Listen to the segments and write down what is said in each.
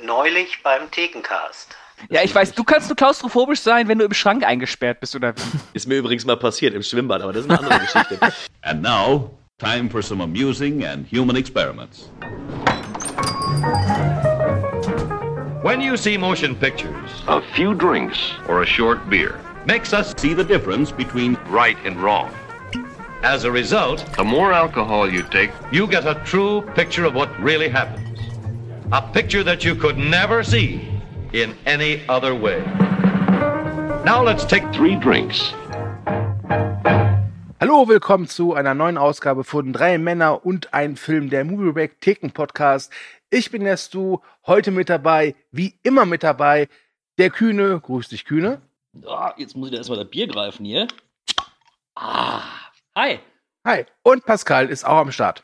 Neulich beim Thekencast. Ja, ich weiß, du kannst nur klaustrophobisch sein, wenn du im Schrank eingesperrt bist, oder wie? Ist mir übrigens mal passiert im Schwimmbad, aber das ist eine andere Geschichte. And now, time for some amusing and human experiments. When you see motion pictures, A few drinks or a short beer Makes us see the difference between right and wrong. As a result, The more alcohol you take, you get a true picture of what really happens. A picture that you could never see in any other way. Now let's take three drinks. Hallo, willkommen zu einer neuen Ausgabe von Drei Männer und ein Film der Movie Break Theken Podcast. Ich bin der Stu, heute mit dabei, wie immer mit dabei, der Kühne. Grüß dich, Kühne. Ah, jetzt muss ich da erstmal das Bier greifen hier. Ah, hi. Hi. Und Pascal ist auch am Start.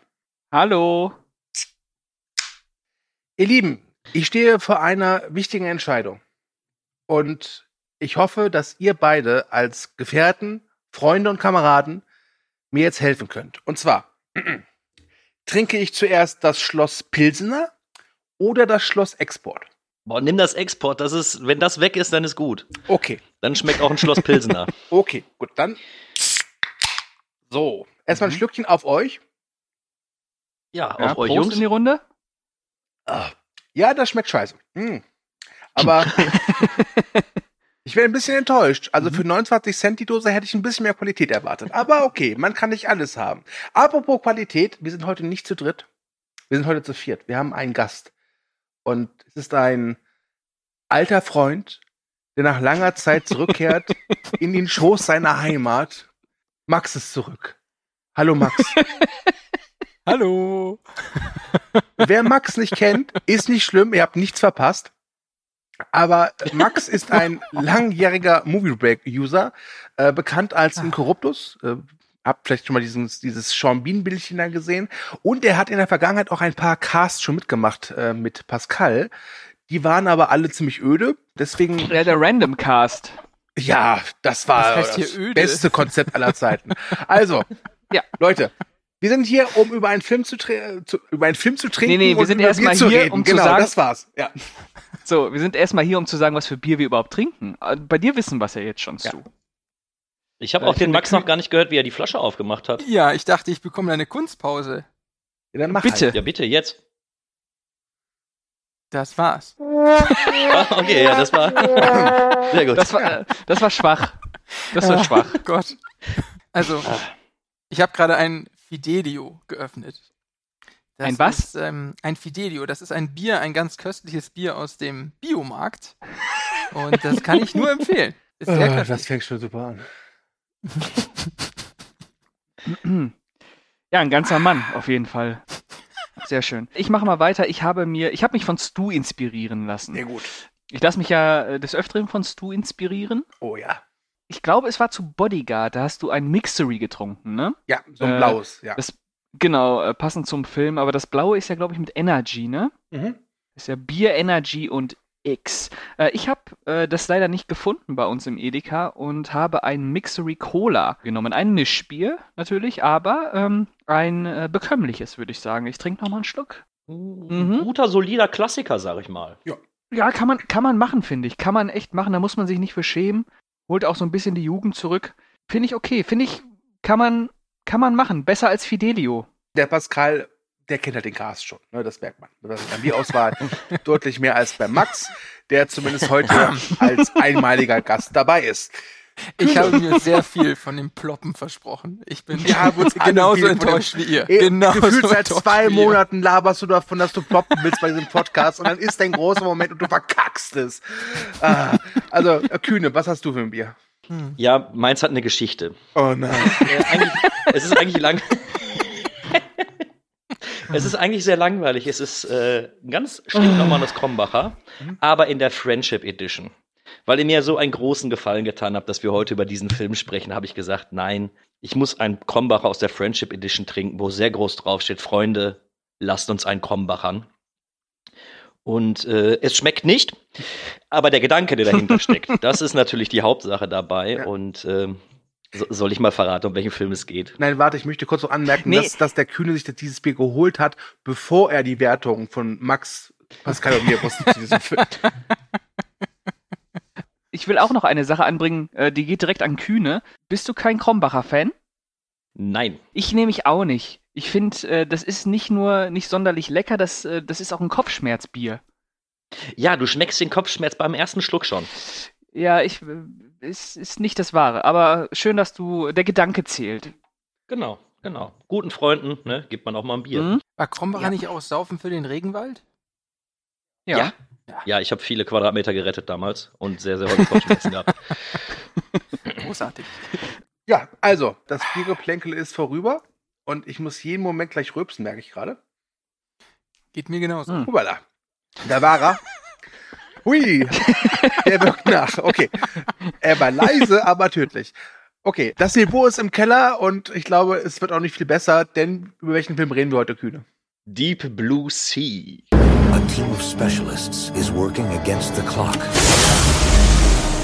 Hallo. Ihr Lieben, ich stehe vor einer wichtigen Entscheidung. Und ich hoffe, dass ihr beide als Gefährten, Freunde und Kameraden mir jetzt helfen könnt. Und zwar, trinke ich zuerst das Schloss Pilsener oder das Schloss Export? Boah, nimm das Export, das ist, wenn das weg ist, dann ist gut. Okay, Dann schmeckt auch ein Schloss Pilsener. okay, gut, dann. So, erstmal ein Schlückchen auf euch. Ja, Ja, auf euch Prost Jungs. in die Runde. Ja, das schmeckt scheiße. Mm. Aber ich bin ein bisschen enttäuscht. Also für 29 Cent die Dose hätte ich ein bisschen mehr Qualität erwartet. Aber okay, man kann nicht alles haben. Apropos Qualität, wir sind heute nicht zu dritt. Wir sind heute zu viert. Wir haben einen Gast. Und es ist ein alter Freund, der nach langer Zeit zurückkehrt in den Schoß seiner Heimat. Max ist zurück. Hallo Max. Hallo. Wer Max nicht kennt, ist nicht schlimm, ihr habt nichts verpasst. Aber Max ist ein langjähriger Movie Break User, äh, bekannt als Incorruptus. Äh, habt vielleicht schon mal dieses, dieses Sean Bean Bildchen da gesehen. Und er hat in der Vergangenheit auch ein paar Casts schon mitgemacht äh, mit Pascal. Die waren aber alle ziemlich öde. Deswegen, Ja, der Random Cast. ja, das war Was heißt das beste Konzept aller Zeiten. Also, Ja. Leute, wir sind hier, um über einen Film zu, zu über einen Film zu trinken. Nee, nee, wir und sind über erstmal Bier zu hier, reden. um zu genau, sagen- das war's. Ja. So, wir sind erstmal hier, um zu sagen, was für Bier wir überhaupt trinken. Äh, Bei dir wissen wir es ja jetzt schon Ja. zu. Ich habe Ja, auch ich den Max noch gar nicht gehört, wie er die Flasche aufgemacht hat. Ja, ich dachte, ich bekomme eine Kunstpause. Ja, dann mach Bitte. Halt. Ja, bitte, jetzt. Das war's. Ah, okay, ja, das war. Sehr gut. Das war, äh, das war schwach. Das war schwach. Oh Gott. Also, ich habe gerade ein Fidelio geöffnet. Das Ein was? Ist, ähm, ein Fidelio. Das ist ein Bier, ein ganz köstliches Bier aus dem Biomarkt. Und das kann ich nur empfehlen. Ist sehr köstlich. das fängt schon super an. Ja, ein ganzer Mann, auf jeden Fall. Sehr schön. Ich mache mal weiter. Ich habe mir, ich habe mich von Stu inspirieren lassen. Sehr gut. Ich lasse mich ja äh, des Öfteren von Stu inspirieren. Oh ja. Ich glaube, es war zu Bodyguard. Da hast du ein Mixery getrunken, ne? Ja, so ein Äh, blaues, ja. Das, genau, äh, passend zum Film. Aber das Blaue ist ja, glaube ich, mit Energy, ne? Mhm. ist ja Bier, Energy und X. Äh, ich habe äh, das leider nicht gefunden bei uns im Edeka und habe ein Mixery Cola genommen. Ein Mischbier natürlich, aber ähm, ein äh, bekömmliches, würde ich sagen. Ich trinke noch mal einen Schluck. Ein Mhm. guter, solider Klassiker, sag ich mal. Ja, kann man, kann man machen, finde ich. Kann man echt machen. Da muss man sich nicht für schämen. Holt auch so ein bisschen die Jugend zurück. Finde ich okay. Finde ich, kann man, kann man machen. Besser als Fidelio. Der Pascal, der kennt halt den Cast schon, ne? das merkt man. Das ist an die Auswahl deutlich mehr als bei Max, der zumindest heute als einmaliger Gast dabei ist. Ich habe mir sehr viel von dem Ploppen versprochen. Ich bin alle genauso enttäuscht wie ihr. Gefühlt seit zwei. Monaten laberst du davon, dass du ploppen willst bei diesem Podcast und dann ist dein großer Moment und du verkackst es. Ah, also, äh, Kühne, was hast du für ein Bier? Ja, meins hat eine Geschichte. Oh nein. Äh, es ist eigentlich lang. es ist eigentlich sehr langweilig. Es ist äh, ein ganz stinknormales Krombacher, aber in der Friendship Edition. Weil ihr mir so einen großen Gefallen getan habt, dass wir heute über diesen Film sprechen, habe ich gesagt, nein, ich muss einen Krombacher aus der Friendship Edition trinken, wo sehr groß draufsteht, Freunde, lasst uns einen Krombachern. Und äh, es schmeckt nicht, aber der Gedanke, der dahinter steckt, das ist natürlich die Hauptsache dabei. Ja. Und ähm, so, soll ich mal verraten, um welchen Film es geht? Nein, warte, ich möchte kurz noch anmerken, Nee. dass, dass der Kühne sich dieses Bier geholt hat, bevor er die Wertung von Max Pascal und mir wussten zu diesem Film. Ich will auch noch eine Sache anbringen, äh, die geht direkt an Kühne. Bist du kein Krombacher-Fan? Nein. Ich nehme ich auch nicht. Ich finde, äh, das ist nicht nur nicht sonderlich lecker, das, äh, das ist auch ein Kopfschmerzbier. Ja, du schmeckst den Kopfschmerz beim ersten Schluck schon. Ja, ich, es ist nicht das Wahre, aber schön, dass du, der Gedanke zählt. Genau, genau. Guten Freunden, ne, gibt man auch mal ein Bier. Mhm. War Krombacher Ja. nicht auch Saufen für den Regenwald? Ja. Ja, ich habe viele Quadratmeter gerettet damals und sehr, sehr häufig Kopfschmerzen gehabt. Großartig. Ja, also, das Biergeplänkel ist vorüber und ich muss jeden Moment gleich rülpsen, merke ich gerade. Geht mir genauso. Hm. Hubala. Da war er. Hui, der wirkt nach. Okay. Er war leise, aber tödlich. Okay, das Niveau ist im Keller und ich glaube, es wird auch nicht viel besser, denn über welchen Film reden wir heute, Kühne? Deep Blue Sea. A team of specialists is working against the clock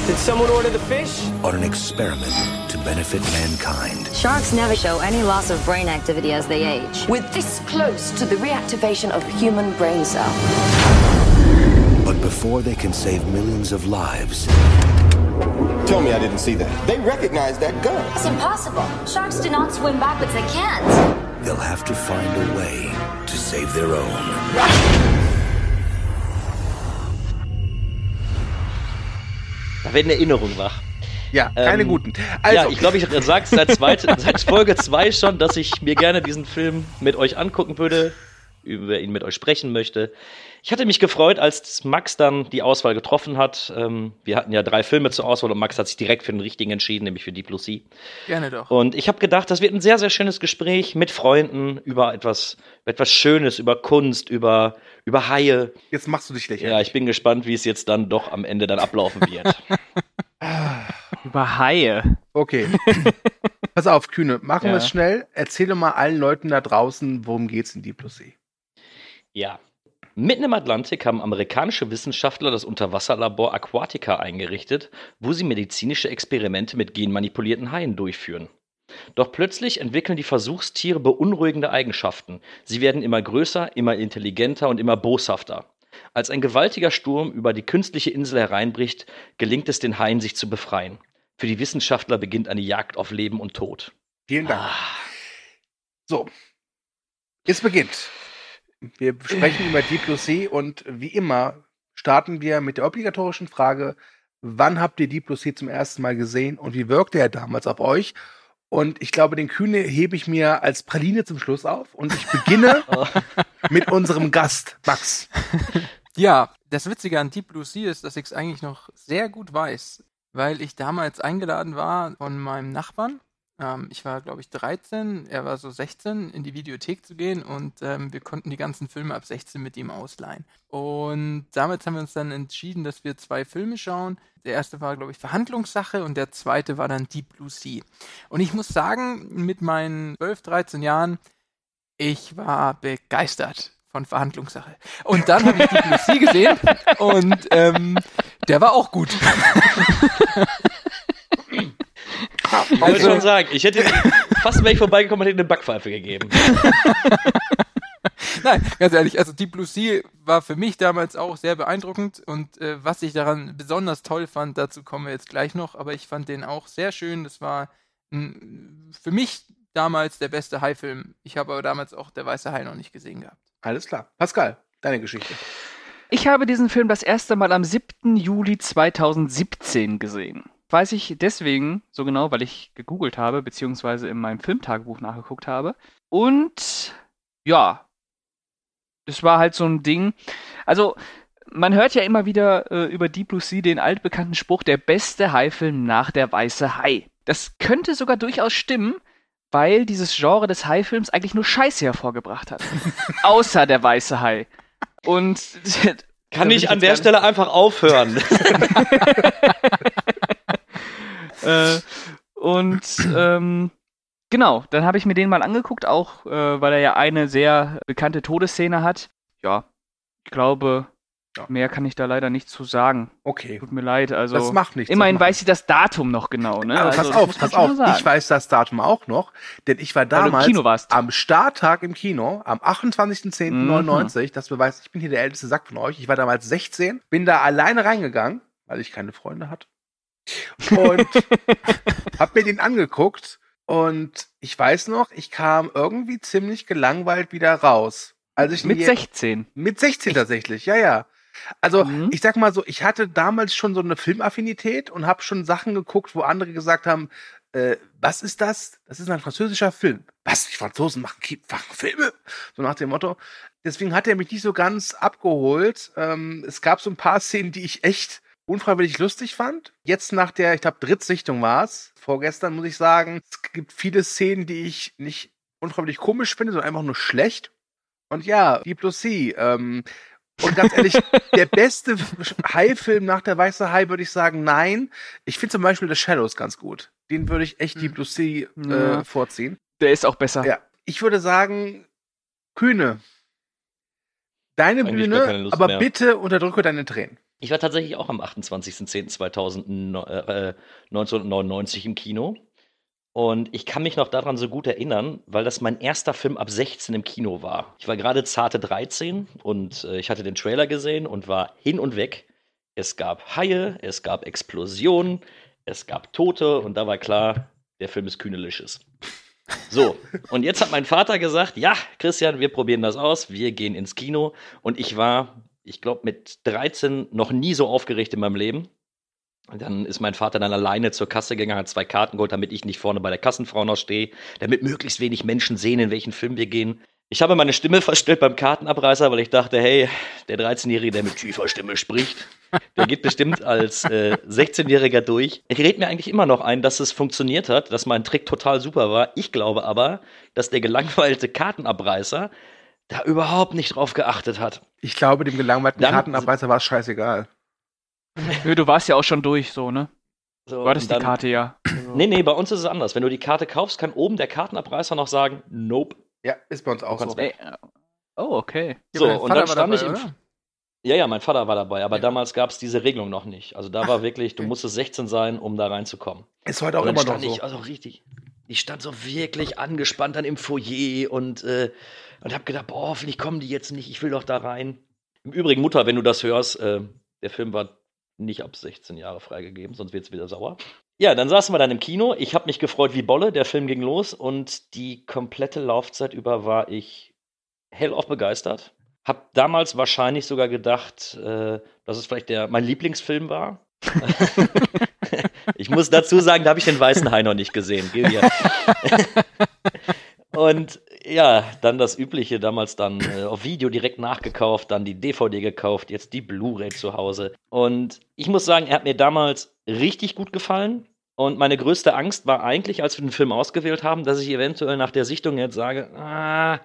Did someone order the fish? on an experiment to benefit mankind. Sharks never show any loss of brain activity as they age. We're this close to the reactivation of human brain cell. But before they can save millions of lives, Tell me I didn't see that. They recognize that gun. It's impossible. Sharks do not swim backwards. They can't. they'll have to find a way to save their own. Da werden Erinnerungen wach. Ja, keine Ähm, guten. Also, ja, ich glaube, ich sag's seit, seit Folge 2 schon, dass ich mir gerne diesen Film mit euch angucken würde, über ihn mit euch sprechen möchte. Ich hatte mich gefreut, als Max dann die Auswahl getroffen hat. Ähm, wir hatten ja drei Filme zur Auswahl und Max hat sich direkt für den richtigen entschieden, nämlich für Deep Blue Sea. Gerne doch. Und ich habe gedacht, das wird ein sehr, sehr schönes Gespräch mit Freunden über etwas, etwas Schönes, über Kunst, über, über Haie. jetzt machst du dich lächerlich. Ja, ich bin gespannt, wie es jetzt dann doch am Ende dann ablaufen wird. Über Haie. Okay. Pass auf, Kühne, machen wir Ja. es schnell. Erzähle mal allen Leuten da draußen, worum geht's in Deep Blue Sea. Ja. Mitten im Atlantik haben amerikanische Wissenschaftler das Unterwasserlabor Aquatica eingerichtet, wo sie medizinische Experimente mit genmanipulierten Haien durchführen. Doch plötzlich entwickeln die Versuchstiere beunruhigende Eigenschaften. Sie werden immer größer, immer intelligenter und immer boshafter. Als ein gewaltiger Sturm über die künstliche Insel hereinbricht, gelingt es den Haien, sich zu befreien. Für die Wissenschaftler beginnt eine Jagd auf Leben und Tod. Vielen Dank. Ah. So. Es beginnt. Wir sprechen über Deep Blue Sea und wie immer starten wir mit der obligatorischen Frage, wann habt ihr Deep Blue Sea zum ersten Mal gesehen und wie wirkte er damals auf euch? Und ich glaube, den Kühne hebe ich mir als Praline zum Schluss auf und ich beginne mit unserem Gast, Max. Ja, das Witzige an Deep Blue Sea ist, dass ich es eigentlich noch sehr gut weiß, weil ich damals eingeladen war von meinem Nachbarn. Ähm, ich war, glaube ich, 13, er war so 16, in die Videothek zu gehen und ähm, wir konnten die ganzen Filme ab 16 mit ihm ausleihen. Und damals haben wir uns dann entschieden, dass wir zwei Filme schauen. Der erste war, glaube ich, Verhandlungssache und der zweite war dann Deep Blue Sea. Und ich muss sagen, mit meinen 12, 13 Jahren, ich war begeistert von Verhandlungssache. Und dann habe ich Deep Blue Sea gesehen und ähm, der war auch gut. Ich wollte schon sagen, ich hätte fast, wenn ich vorbeigekommen hätte, eine Backpfeife gegeben. Nein, ganz ehrlich, also Deep Blue Sea war für mich damals auch sehr beeindruckend und äh, was ich daran besonders toll fand, dazu kommen wir jetzt gleich noch, aber ich fand den auch sehr schön. Das war m, für mich damals der beste Hai-Film. Ich habe aber damals auch Der Weiße Hai noch nicht gesehen gehabt. Alles klar. Pascal, deine Geschichte. Ich habe diesen Film das erste Mal am 7. Juli 2017 gesehen. Weiß ich deswegen so genau, weil ich gegoogelt habe, beziehungsweise in meinem Filmtagebuch nachgeguckt habe. Und ja, das war halt so ein Ding. Also, man hört ja immer wieder äh, über Deep Blue Sea den altbekannten Spruch, der beste Haifilm nach der Weiße Hai. Das könnte sogar durchaus stimmen, weil dieses Genre des Haifilms eigentlich nur Scheiße hervorgebracht hat. Außer der Weiße Hai. Und Kann ich an der Stelle einfach aufhören? äh, und ähm, genau, dann habe ich mir den mal angeguckt, auch äh, weil er ja eine sehr bekannte Todesszene hat. Ja, ich glaube, Mehr kann ich da leider nicht zu sagen. Okay. Tut mir leid. Also Das macht nichts, Immerhin weiß ich das Datum noch genau. Ne? Aber also, pass auf, pass auf. Ich weiß das Datum auch noch, denn ich war damals am Starttag im Kino, am 28.10.99. Das beweist, ich bin hier der älteste Sack von euch. Ich war damals 16, bin da alleine reingegangen, weil ich keine Freunde hatte. Und hab mir den angeguckt und ich weiß noch, ich kam irgendwie ziemlich gelangweilt wieder raus. Als ich Mit mir- 16. Mit 16 tatsächlich, ja, ja. Also, Mhm. ich sag mal so, ich hatte damals schon so eine Filmaffinität und habe schon Sachen geguckt, wo andere gesagt haben, äh, was ist das? Das ist ein französischer Film. Was? Die Franzosen machen, machen Filme? So nach dem Motto. Deswegen hat er mich nicht so ganz abgeholt. Ähm, es gab so ein paar Szenen, die ich echt unfreiwillig lustig fand. Jetzt nach der, ich glaube, Drittsichtung war es. Vorgestern muss ich sagen, es gibt viele Szenen, die ich nicht unfreiwillig komisch finde, sondern einfach nur schlecht. Und ja, Deep Blue Sea. Ähm, und ganz ehrlich, der beste Hai-Film nach der Weiße Hai würde ich sagen, nein. Ich finde zum Beispiel The Shadows ganz gut. Den würde ich echt Deep Blue Sea äh, Ja. vorziehen. Der ist auch besser. Ja. Ich würde sagen, Kühne. Deine Eigentlich Bühne, aber mehr. bitte unterdrücke deine Tränen. Ich war tatsächlich auch am 28.10.1999 im Kino. Und ich kann mich noch daran so gut erinnern, weil das mein erster Film ab 16 im Kino war. Ich war gerade zarte 13 und äh, ich hatte den Trailer gesehen und war hin und weg. Es gab Haie, es gab Explosionen, es gab Tote und da war klar, der Film ist kühnelicious. So, und jetzt hat mein Vater gesagt, ja, Christian, wir probieren das aus, wir gehen ins Kino. Und ich war, ich glaube, mit 13 noch nie so aufgeregt in meinem Leben. Dann ist mein Vater dann alleine zur Kasse gegangen, hat zwei Karten geholt, damit ich nicht vorne bei der Kassenfrau noch stehe, damit möglichst wenig Menschen sehen, in welchen Film wir gehen. Ich habe meine Stimme verstellt beim Kartenabreißer, weil ich dachte, hey, der 13-Jährige, der mit tiefer Stimme spricht, der geht bestimmt als äh, 16-Jähriger durch. Ich rede mir eigentlich immer noch ein, dass es funktioniert hat, dass mein Trick total super war. Ich glaube aber, dass der gelangweilte Kartenabreißer da überhaupt nicht drauf geachtet hat. Ich glaube, dem gelangweilten Dann- Kartenabreißer war es scheißegal. Nö, Du warst ja auch schon durch, so, ne? So, Du hattest und die dann- Karte ja. Nee, nee, bei uns ist es anders. Wenn du die Karte kaufst, kann oben der Kartenabreißer noch sagen, nope. Ja, ist bei uns auch so. Ey, oh, okay. So, dein und dann stand ich dabei, im. oder? Ja, ja, mein Vater war dabei, aber damals gab es diese Regelung noch nicht. Also da war wirklich, du musstest 16 sein, um da reinzukommen. Ist heute auch und dann immer noch so. ich also richtig, ich stand so wirklich angespannt dann im Foyer und, äh, und hab gedacht, boah, hoffentlich kommen die jetzt nicht, ich will doch da rein. Im Übrigen, Mutter, wenn du das hörst, äh, der Film war nicht ab 16 Jahre freigegeben, sonst wird's wieder sauer. Ja, dann saßen wir dann im Kino. Ich habe mich gefreut wie Bolle. Der Film ging los und die komplette Laufzeit über war ich hellauf begeistert. Hab damals wahrscheinlich sogar gedacht, äh, dass es vielleicht der, mein Lieblingsfilm war. ich muss dazu sagen, da habe ich den Weißen Hai noch nicht gesehen. Und ja, dann das Übliche, damals dann äh, auf Video direkt nachgekauft, dann die DVD gekauft, jetzt die Blu-ray zu Hause. Und ich muss sagen, er hat mir damals richtig gut gefallen. Und meine größte Angst war eigentlich, als wir den Film ausgewählt haben, dass ich eventuell nach der Sichtung jetzt sage, ah,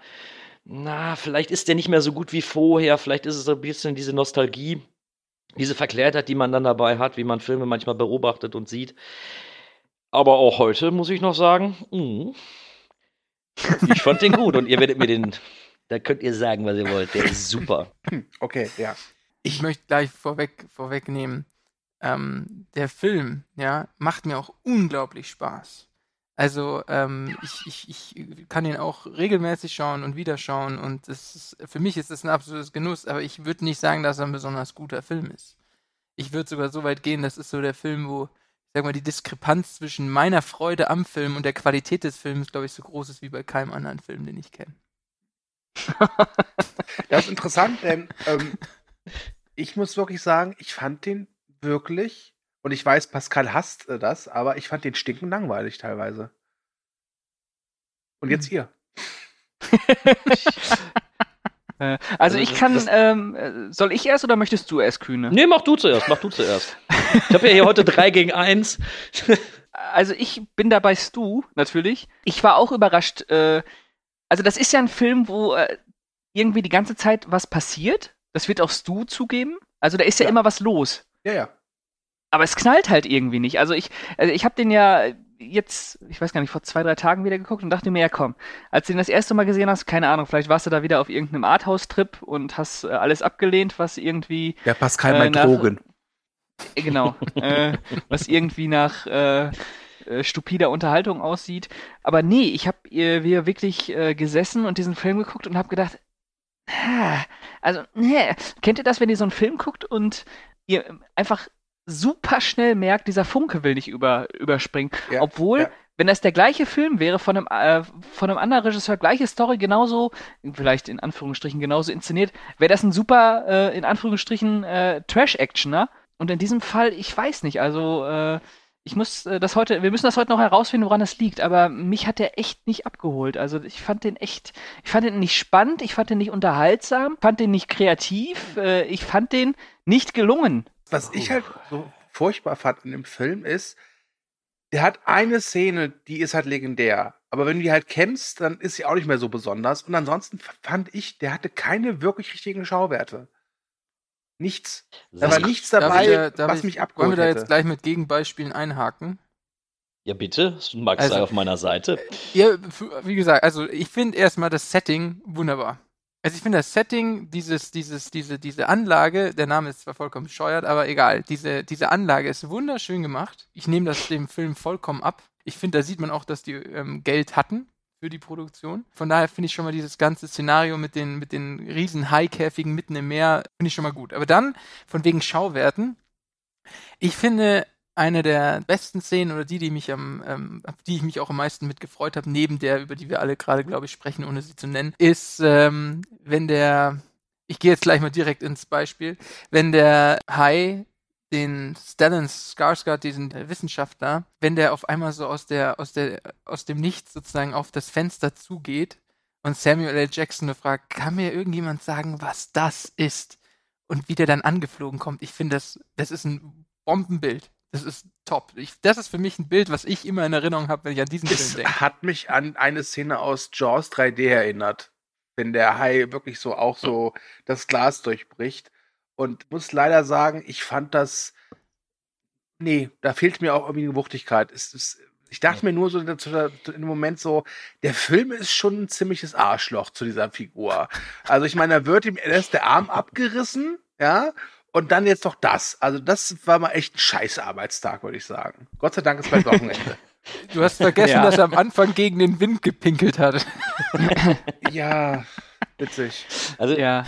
na, vielleicht ist der nicht mehr so gut wie vorher, vielleicht ist es so ein bisschen diese Nostalgie, diese Verklärtheit, die man dann dabei hat, wie man Filme manchmal beobachtet und sieht. Aber auch heute muss ich noch sagen, mm, ich fand den gut und ihr werdet mir den, da könnt ihr sagen, was ihr wollt, der ist super. Okay, ja. Ich möchte gleich vorweg, vorwegnehmen, ähm, der Film, ja, macht mir auch unglaublich Spaß. Also ähm, ich, ich, ich kann ihn auch regelmäßig schauen und wieder schauen und es ist, für mich ist es ein absolutes Genuss, aber ich würde nicht sagen, dass er ein besonders guter Film ist. Ich würde sogar so weit gehen, das ist so der Film, wo, ich sag mal, die Diskrepanz zwischen meiner Freude am Film und der Qualität des Films, glaube ich, so groß ist wie bei keinem anderen Film, den ich kenne. Das ist interessant, denn ähm, ich muss wirklich sagen, ich fand den wirklich, und ich weiß, Pascal hasst das, aber ich fand den stinkend langweilig teilweise. Und jetzt ihr. Äh, also Also ich kann, ähm, äh, soll ich erst oder möchtest du erst, Kühne? Nee, mach du zuerst, mach du zuerst. Ich habe ja hier heute 3 gegen 1. Also ich bin da bei Stu, natürlich. Ich war auch überrascht. Äh, also das ist ja ein Film, wo äh, irgendwie die ganze Zeit was passiert. Das wird auch Stu zugeben. Also da ist ja, Ja. immer was los. Ja, ja. Aber es knallt halt irgendwie nicht. Also ich, also ich habe den ja jetzt, ich weiß gar nicht, vor zwei, drei Tagen wieder geguckt und dachte mir, ja komm, als du ihn das erste Mal gesehen hast, keine Ahnung, vielleicht warst du da wieder auf irgendeinem Arthouse-Trip und hast äh, alles abgelehnt, was irgendwie. Ja, Pascal, äh, mein nach- Drogen. Äh, Genau. äh, was irgendwie nach äh, äh, stupider Unterhaltung aussieht. Aber nee, ich habe äh, wir wirklich äh, gesessen und diesen Film geguckt und habe gedacht, ah, also, nee. Kennt ihr das, wenn ihr so einen Film guckt und ihr einfach super schnell merkt, dieser Funke will nicht über, überspringen. Ja, Obwohl, ja. wenn das der gleiche Film wäre, von einem, äh, von einem anderen Regisseur, gleiche Story, genauso, vielleicht in Anführungsstrichen genauso inszeniert, wäre das ein super, äh, in Anführungsstrichen, äh, Trash-Actioner. Und in diesem Fall, ich weiß nicht, also, äh, ich muss äh, das heute, wir müssen das heute noch herausfinden, woran das liegt, aber mich hat der echt nicht abgeholt. Also ich fand den echt, ich fand den nicht spannend, ich fand den nicht unterhaltsam, fand den nicht kreativ, äh, ich fand den nicht gelungen. Was ich halt so furchtbar fand in dem Film ist, der hat eine Szene, die ist halt legendär. Aber wenn du die halt kennst, dann ist sie auch nicht mehr so besonders. Und ansonsten fand ich, der hatte keine wirklich richtigen Schauwerte. Nichts. Da war nichts Darf dabei, ich, äh, darf was ich, mich Wollen abgeholt wir da hätte. jetzt gleich mit Gegenbeispielen einhaken? Ja, bitte, magst Also- sei auf meiner Seite. Ja, f- wie gesagt, also ich finde erstmal das Setting wunderbar. Also ich finde das Setting, dieses, dieses, diese, diese Anlage, der Name ist zwar vollkommen bescheuert, aber egal, diese, diese Anlage ist wunderschön gemacht. Ich nehme das dem Film vollkommen ab. Ich finde, da sieht man auch, dass die ähm, Geld hatten für die Produktion. Von daher finde ich schon mal dieses ganze Szenario mit den, mit den riesen Haikäfigen mitten im Meer, finde ich schon mal gut. Aber dann, von wegen Schauwerten, ich finde, eine der besten Szenen oder die, die mich am, ähm, die ich mich auch am meisten mitgefreut habe, neben der, über die wir alle gerade, glaube ich, sprechen, ohne sie zu nennen, ist, ähm, wenn der, ich gehe jetzt gleich mal direkt ins Beispiel, wenn der Hai den Stellan Skarsgård, diesen Wissenschaftler, wenn der auf einmal so aus der, aus der, aus dem Nichts sozusagen auf das Fenster zugeht und Samuel L. Jackson fragt, kann mir irgendjemand sagen, was das ist? Und wie der dann angeflogen kommt. Ich finde, das, das ist ein Bombenbild. Das ist top. Ich, das ist für mich ein Bild, was ich immer in Erinnerung habe, wenn ich an diesen Film Es denke. hat mich an eine Szene aus Jaws 3D erinnert. Wenn der Hai wirklich so auch so das Glas durchbricht. Und muss leider sagen, ich fand das. Nee, da fehlt mir auch irgendwie eine Wuchtigkeit. Es, es, ich dachte mir nur so in dem Moment so, der Film ist schon ein ziemliches Arschloch zu dieser Figur. Also ich meine, da wird ihm erst der Arm abgerissen, ja, und dann jetzt noch das. Also das war mal echt ein scheiß Arbeitstag, würde ich sagen. Gott sei Dank ist bald Wochenende. Du hast vergessen, Ja. dass er am Anfang gegen den Wind gepinkelt hat. ja, witzig. Also, Ja,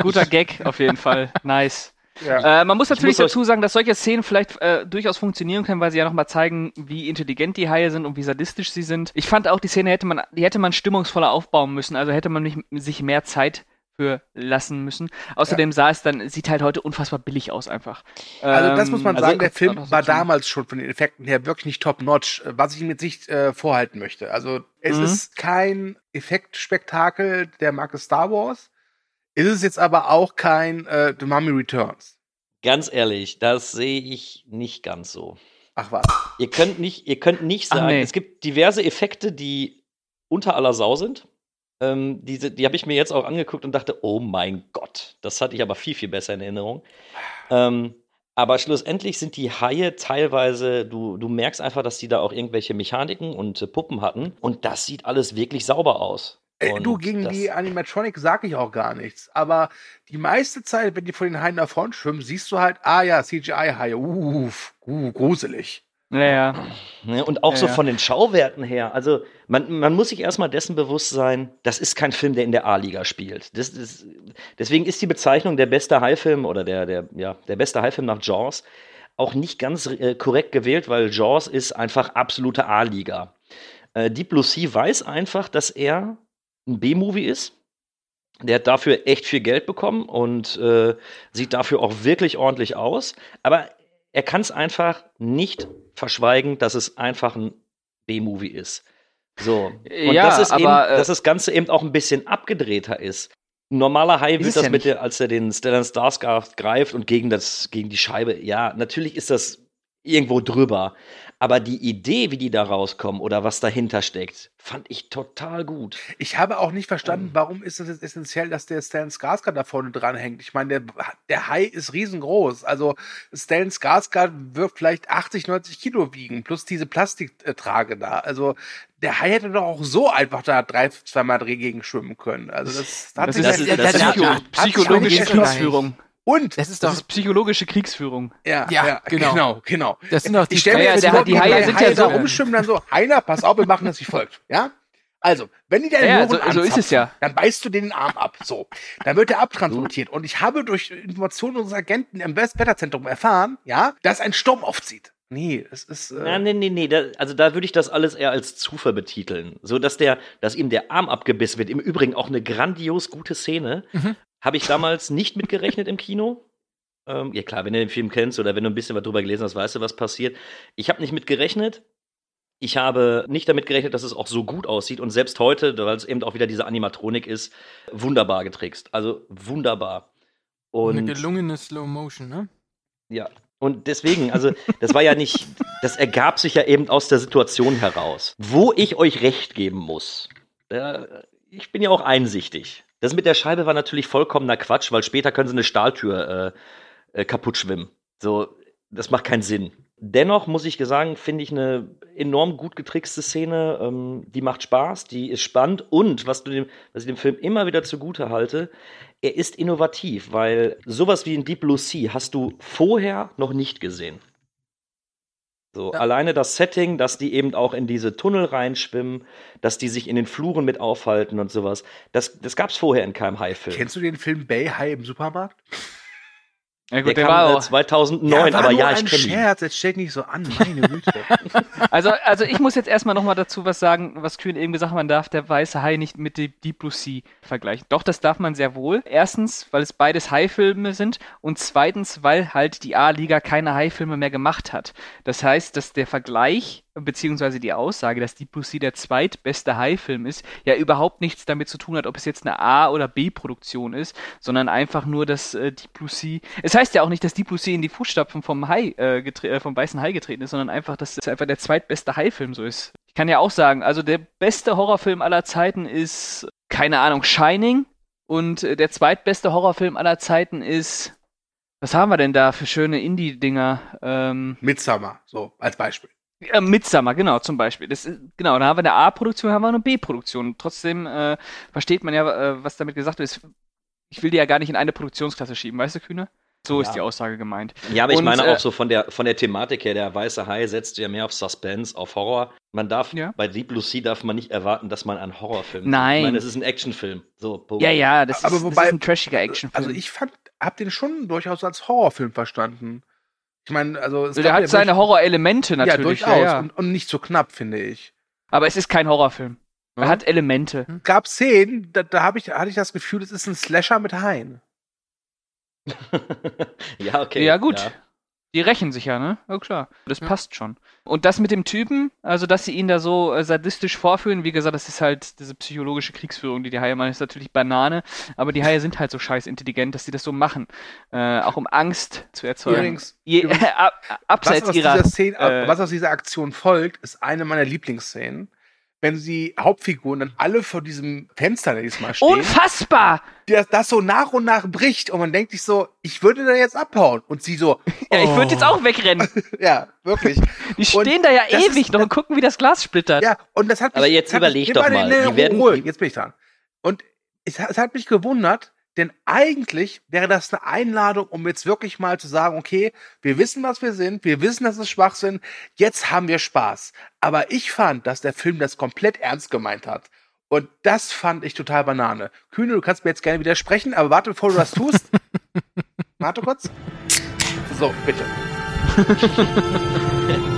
guter Gag auf jeden Fall. Nice. Ja. Äh, man muss natürlich muss dazu sagen, dass solche Szenen vielleicht äh, durchaus funktionieren können, weil sie ja nochmal zeigen, wie intelligent die Haie sind und wie sadistisch sie sind. Ich fand auch, die Szene hätte man, die hätte man stimmungsvoller aufbauen müssen, also hätte man mich, sich mehr Zeit für lassen müssen. Außerdem sah es dann, sieht halt heute unfassbar billig aus einfach. Also das muss man Ähm, sagen, der also- Film also- war damals schon von den Effekten her wirklich nicht top-notch, was ich ihm jetzt nicht äh, vorhalten möchte. Also es Mhm. ist kein Effektspektakel der Marke Star Wars, ist es jetzt aber auch kein äh, The Mummy Returns. ganz ehrlich, das sehe ich nicht ganz so. Ach was. Ihr könnt nicht, ihr könnt nicht sagen, nee. es gibt diverse Effekte, die unter aller Sau sind. Ähm, diese, die habe ich mir jetzt auch angeguckt und dachte, oh mein Gott, das hatte ich aber viel, viel besser in Erinnerung. Ähm, aber schlussendlich sind die Haie teilweise, du, du merkst einfach, dass die da auch irgendwelche Mechaniken und äh, Puppen hatten. Und das sieht alles wirklich sauber aus. Und du, gegen die Animatronic sage ich auch gar nichts. Aber die meiste Zeit, wenn die von den Haien davon schwimmen, siehst du halt, ah ja, CGI-Haie, uff, uh, gruselig. Ja, ja. Ne? Und auch Ja, so von den Schauwerten her. Also man, man muss sich erstmal dessen bewusst sein, das ist kein Film, der in der A-Liga spielt. Das ist, deswegen ist die Bezeichnung der beste Haifilm oder der, der, ja, der beste Haifilm nach Jaws auch nicht ganz äh, korrekt gewählt, weil Jaws ist einfach absolute A-Liga. Äh, Deep Blue Sea weiß einfach, dass er ein B-Movie ist. Der hat dafür echt viel Geld bekommen und äh, sieht dafür auch wirklich ordentlich aus. Aber er kann es einfach nicht verschweigen, dass es einfach ein B-Movie ist. So. Und Ja, das ist eben, aber, äh, dass das Ganze eben auch ein bisschen abgedrehter ist. Ein normaler Hai Ist wird das ja mit der, als er den Stellan Skarsgård greift und gegen das, gegen die Scheibe, ja, natürlich ist das irgendwo drüber. Aber die Idee, wie die da rauskommen oder was dahinter steckt, fand ich total gut. Ich habe auch nicht verstanden, warum ist es jetzt essentiell, dass der Stan Skarsgård da vorne dran hängt. Ich meine, der, der Hai ist riesengroß. Also Stan Skarsgård wird vielleicht 80, 90 Kilo wiegen, plus diese Plastiktrage da. Also der Hai hätte doch auch so einfach da drei, zweimal gegen schwimmen können. Also das, hat Das sich ist, das ist ja- Psycho ja- psychologische hat sich nicht Kriegsführung. Und Das ist Das doch. ist psychologische Kriegsführung. ja, Ja, ja, genau. genau, genau. Das sind doch die ich stelle mir Ja, jetzt der- vor, die Haie sind ja Haie da so- rumschwimmen, dann so, Heiner, pass auf, wir machen das wie folgt, ja? Also, wenn die deine Ja, Möhren so- so ist es ja. dann beißt du den Arm ab, so. Dann wird er abtransportiert. Und ich habe durch Informationen unseres Agenten im Westwetterzentrum erfahren, ja, dass ein Sturm aufzieht. Nee, es ist, äh, Ja, nee, nee, nee. Da, also da würde ich das alles eher als Zufall betiteln. So dass der, dass ihm der Arm abgebissen wird. Im Übrigen auch eine grandios gute Szene. Habe ich damals nicht mitgerechnet im Kino. Ähm, ja klar, wenn du den Film kennst oder wenn du ein bisschen was drüber gelesen hast, weißt du, was passiert. Ich habe nicht mitgerechnet. Ich habe nicht damit gerechnet, dass es auch so gut aussieht und selbst heute, weil es eben auch wieder diese Animatronik ist, wunderbar getrickst. Also wunderbar. Und Eine gelungene Slow Motion, ne? ja. Und deswegen, also, das war ja nicht, das ergab sich ja eben aus der Situation heraus. Wo ich euch recht geben muss, äh, ich bin ja auch einsichtig. Das mit der Scheibe war natürlich vollkommener Quatsch, weil später können sie eine Stahltür äh, äh, kaputt schwimmen. So, das macht keinen Sinn. Dennoch muss ich sagen, finde ich eine enorm gut getrickste Szene. Ähm, die macht Spaß, die ist spannend und was, du dem, was ich dem Film immer wieder zugute halte, er ist innovativ, weil sowas wie in Deep Blue Sea hast du vorher noch nicht gesehen. So, Ja. alleine das Setting, dass die eben auch in diese Tunnel reinschwimmen, dass die sich in den Fluren mit aufhalten und sowas, das, das gab es vorher in keinem Hai-Film. kennst du den Film Bay High im Supermarkt? Ja, Der gut, der, kam war auch. 2009, war aber nur ja, ich kenne ihn. Scherz, jetzt stell nicht so an, meine Güte. Also, also ich muss jetzt erstmal nochmal dazu was sagen, was Kühn eben gesagt hat, man darf der weiße Hai nicht mit dem Deep Blue Sea vergleichen. Doch, das darf man sehr wohl. Erstens, weil es beides Hai-Filme sind und zweitens, weil halt die A-Liga keine Hai-Filme mehr gemacht hat. Das heißt, dass der Vergleich beziehungsweise die Aussage, dass Deep Blue Sea der zweitbeste Hai-Film ist, ja überhaupt nichts damit zu tun hat, ob es jetzt eine A- oder B-Produktion ist, sondern einfach nur, dass äh, Deep Blue Sea. Es heißt ja auch nicht, dass Deep Blue Sea in die Fußstapfen vom Hai, äh, äh, vom weißen Hai getreten ist, sondern einfach, dass es einfach der zweitbeste Hai-Film so ist. Ich kann ja auch sagen, also der beste Horrorfilm aller Zeiten ist, keine Ahnung, Shining. Und äh, der zweitbeste Horrorfilm aller Zeiten ist. Was haben wir denn da für schöne Indie-Dinger? Ähm, Midsummer, so, als Beispiel. Äh, Midsummer, genau, zum Beispiel. Das ist, genau, da haben wir eine A-Produktion, haben wir eine B-Produktion. Trotzdem äh, versteht man ja, äh, was damit gesagt wird. Ich will die ja gar nicht in eine Produktionsklasse schieben, weißt du, Kühne? So ist Ja. die Aussage gemeint. Ja, aber ich Und, meine äh, auch so von der, von der Thematik her, der weiße Hai setzt ja mehr auf Suspense, auf Horror. Man darf, Ja. bei Deep Blue Sea darf man nicht erwarten, dass man einen Horrorfilm. Nein. Ich meine, es ist ein Actionfilm. So, Punkt. Ja, ja, das, Aber ist, wobei- das ist ein trashiger Actionfilm. Also ich fand, hab den schon durchaus als Horrorfilm verstanden. Ich meine, also es Also der ja hat seine durch- Horrorelemente Ja, natürlich. durchaus. ja. Und, und nicht so knapp, finde ich. Aber es ist kein Horrorfilm. Er Ja. hat Elemente. Es gab Szenen, da, da hab ich, hatte ich das Gefühl, es ist ein Slasher mit Haien. ja, okay. Ja, gut. Ja. Die rächen sich ja, ne? Ja, klar. Das passt schon. Und das mit dem Typen, also dass sie ihn da so äh, sadistisch vorführen, wie gesagt, das ist halt diese psychologische Kriegsführung, die die Haie machen, ist natürlich Banane, aber die Haie sind halt so scheiß intelligent, dass sie das so machen. Äh, auch um Angst zu erzeugen. Übrigens- Je, übrigens, ab, abseits was aus, ihrer. dieser Szene, äh, was aus dieser Aktion folgt, ist eine meiner Lieblingsszenen. Wenn die Hauptfiguren dann alle vor diesem Fenster diesmal stehen, unfassbar! das, das so nach und nach bricht und man denkt sich so, ich würde da jetzt abhauen. Und sie so, Ja, ich würde oh. jetzt auch wegrennen. Ja, wirklich. Die stehen da ja ewig ist- noch und gucken, wie das Glas splittert. Ja, und das hat mich, Aber jetzt überleg doch mal, die werden- Ruhe, jetzt bin ich dran. Und es, es hat mich gewundert, denn eigentlich wäre das eine Einladung, um jetzt wirklich mal zu sagen, okay, wir wissen, was wir sind, wir wissen, dass es Schwachsinn, jetzt haben wir Spaß. Aber ich fand, dass der Film das komplett ernst gemeint hat. Und das fand ich total Banane. Kühne, du kannst mir jetzt gerne widersprechen, aber warte, bevor du das tust. warte kurz. So, bitte.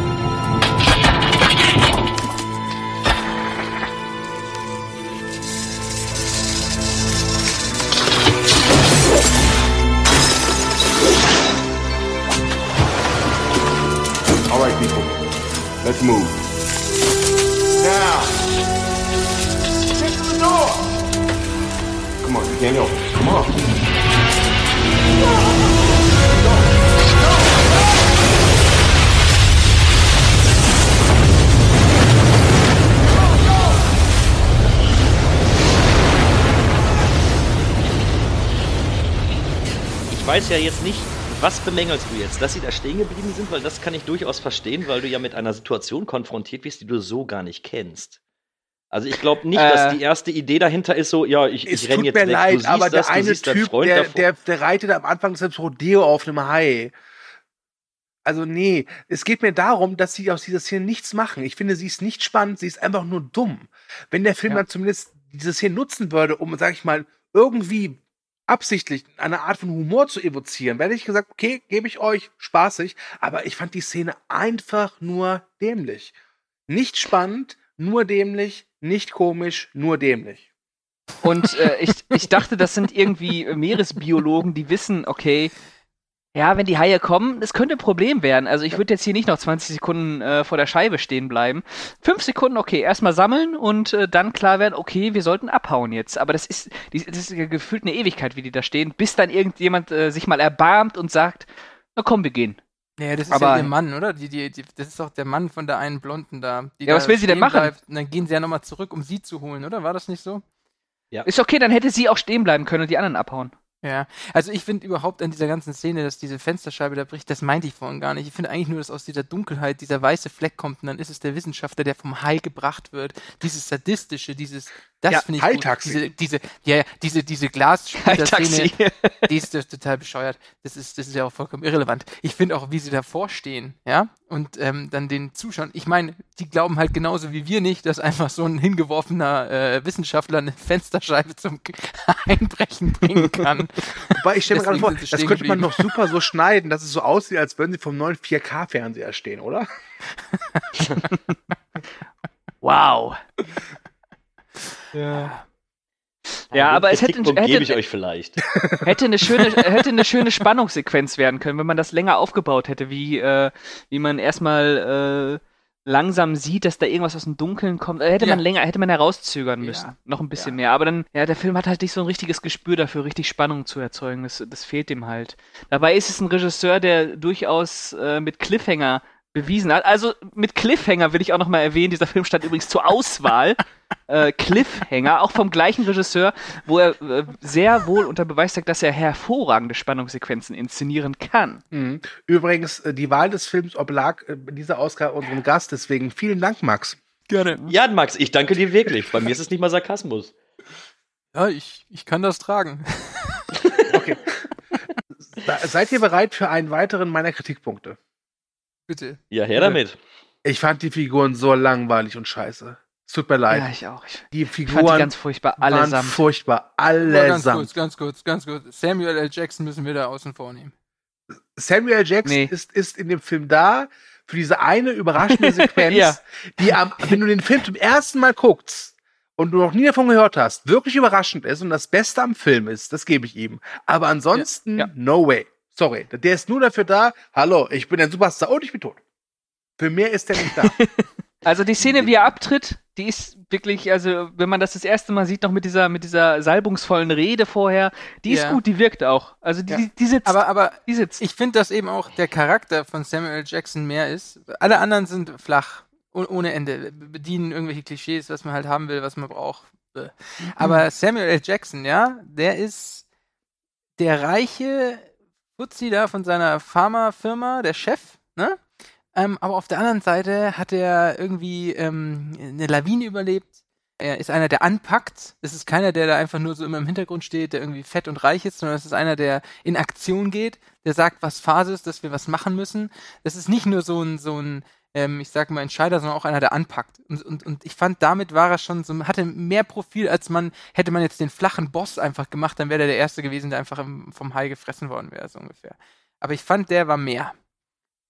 Let's move. Now. Get to the door. Come on, you. Come on. Ich weiß ja jetzt nicht, was bemängelst du jetzt? Dass sie da stehen geblieben sind? Weil das kann ich durchaus verstehen, weil du ja mit einer Situation konfrontiert wirst, die du so gar nicht kennst. Also ich glaube nicht, Äh. dass die erste Idee dahinter ist so, ja, ich, Es ich renn tut jetzt mir weg. leid, du siehst aber das, der eine Typ, der, der, der reitet am Anfang selbst Rodeo auf einem Hai. Also nee, es geht mir darum, dass sie aus dieser Szene nichts machen. Ich finde, sie ist nicht spannend, sie ist einfach nur dumm. Wenn der Film Ja. dann zumindest diese Szene nutzen würde, um, sag ich mal, irgendwie absichtlich eine Art von Humor zu evozieren, hätte ich gesagt, okay, gebe ich euch, spaßig, aber ich fand die Szene einfach nur dämlich. Nicht spannend, nur dämlich, nicht komisch, nur dämlich. Und äh, ich, ich dachte, das sind irgendwie Meeresbiologen, die wissen, okay, ja, wenn die Haie kommen, das könnte ein Problem werden. Also ich würde jetzt hier nicht noch 20 Sekunden äh, vor der Scheibe stehen bleiben. Fünf Sekunden, okay, erstmal sammeln und äh, dann klar werden, okay, wir sollten abhauen jetzt. Aber das ist, das ist ja gefühlt eine Ewigkeit, wie die da stehen, bis dann irgendjemand äh, sich mal erbarmt und sagt, na komm, wir gehen. Ja, das ist Aber- ja ihr Mann, oder? Die, die, die, das ist doch der Mann von der einen Blonden da. Die Ja, was da will sie denn machen? Bleibt. Und dann gehen sie ja nochmal zurück, um sie zu holen, oder? War das nicht so? Ist okay, dann hätte sie auch stehen bleiben können und die anderen abhauen. Ja, also ich finde überhaupt an dieser ganzen Szene, dass diese Fensterscheibe da bricht, das meinte ich vorhin gar nicht. Ich finde eigentlich nur, dass aus dieser Dunkelheit dieser weiße Fleck kommt und dann ist es der Wissenschaftler, der vom Hai gebracht wird. Dieses sadistische, dieses, das Ja, finde ich gut. Diese, diese, ja, diese, diese Glassplitter-Szene, die ist das total bescheuert. Das ist, das ist ja auch vollkommen irrelevant. Ich finde auch, wie sie davor stehen, ja, und ähm, dann den Zuschauern, ich meine, die glauben halt genauso wie wir nicht, dass einfach so ein hingeworfener äh, Wissenschaftler eine Fensterscheibe zum Einbrechen bringen kann. Wobei ich stelle mir gerade vor, das könnte man geblieben. noch super so schneiden, dass es so aussieht, als würden sie vom neuen 4K-Fernseher stehen, oder? Wow. Ja. Ja, aber es hätte, gebe ich hätte, euch vielleicht. hätte, eine schöne, hätte eine schöne Spannungssequenz werden können, wenn man das länger aufgebaut hätte, wie, äh, wie man erstmal äh, langsam sieht, dass da irgendwas aus dem Dunkeln kommt. Äh, hätte Ja. man länger, hätte man herauszögern Ja. müssen. Noch ein bisschen mehr. Aber dann, ja, der Film hat halt nicht so ein richtiges Gespür dafür, richtig Spannung zu erzeugen. Das, das fehlt ihm halt. Dabei ist es ein Regisseur, der durchaus äh, mit Cliffhanger bewiesen hat. Also mit Cliffhanger will ich auch noch mal erwähnen, dieser Film stand übrigens zur Auswahl. äh, Cliffhanger, auch vom gleichen Regisseur, wo er äh, sehr wohl unter Beweis sagt, dass er hervorragende Spannungssequenzen inszenieren kann. Mhm. Übrigens, äh, die Wahl des Films oblag äh, in dieser Ausgabe unserem Gast, deswegen vielen Dank, Max. Gerne. Ja, Max, ich danke dir wirklich. Bei mir ist es nicht mal Sarkasmus. Ja, ich, ich kann das tragen. Da, seid ihr bereit für einen weiteren meiner Kritikpunkte? Bitte. Ja, her damit. Ich fand die Figuren so langweilig und scheiße. Es tut mir leid. Ja, ich auch. Ich, die ich Figuren fand die ganz furchtbar, waren allesamt. furchtbar, Nur ganz allesamt. kurz, ganz kurz, ganz kurz. Samuel L. Jackson müssen wir da außen vor nehmen. Samuel Jackson Nee. ist, ist in dem Film da für diese eine überraschende Sequenz, Ja. die am, wenn du den Film zum ersten Mal guckst und du noch nie davon gehört hast, wirklich überraschend ist und das Beste am Film ist, das gebe ich ihm. Aber ansonsten, Ja, ja. no way. Sorry. Der ist nur dafür da, hallo, ich bin ein Superstar und ich bin tot. Für mehr ist der nicht da. Also die Szene, wie er abtritt, die ist wirklich, also wenn man das das erste Mal sieht, noch mit dieser, mit dieser salbungsvollen Rede vorher, die ist Ja. gut, die wirkt auch. Also die, Ja. die, die sitzt. Aber, aber die sitzt. ich finde, dass eben auch der Charakter von Samuel L. Jackson mehr ist. Alle anderen sind flach, oh- ohne Ende, bedienen irgendwelche Klischees, was man halt haben will, was man braucht. Aber Samuel L. Jackson, ja, der ist der reiche Fuzzi da von seiner Pharmafirma, der Chef, ne? Ähm, aber auf der anderen Seite hat er irgendwie ähm, eine Lawine überlebt. Er ist einer, der anpackt. Es ist keiner, der da einfach nur so immer im Hintergrund steht, der irgendwie fett und reich ist, sondern es ist einer, der in Aktion geht, der sagt, was Phase ist, dass wir was machen müssen. Das ist nicht nur so ein, so ein, ähm, ich sag mal, Entscheider, sondern auch einer, der anpackt. Und, und, und ich fand, damit war er schon so, hatte mehr Profil, als man, hätte man jetzt den flachen Boss einfach gemacht, dann wäre der der Erste gewesen, der einfach im, vom Hai gefressen worden wäre, so ungefähr. Aber ich fand, der war mehr.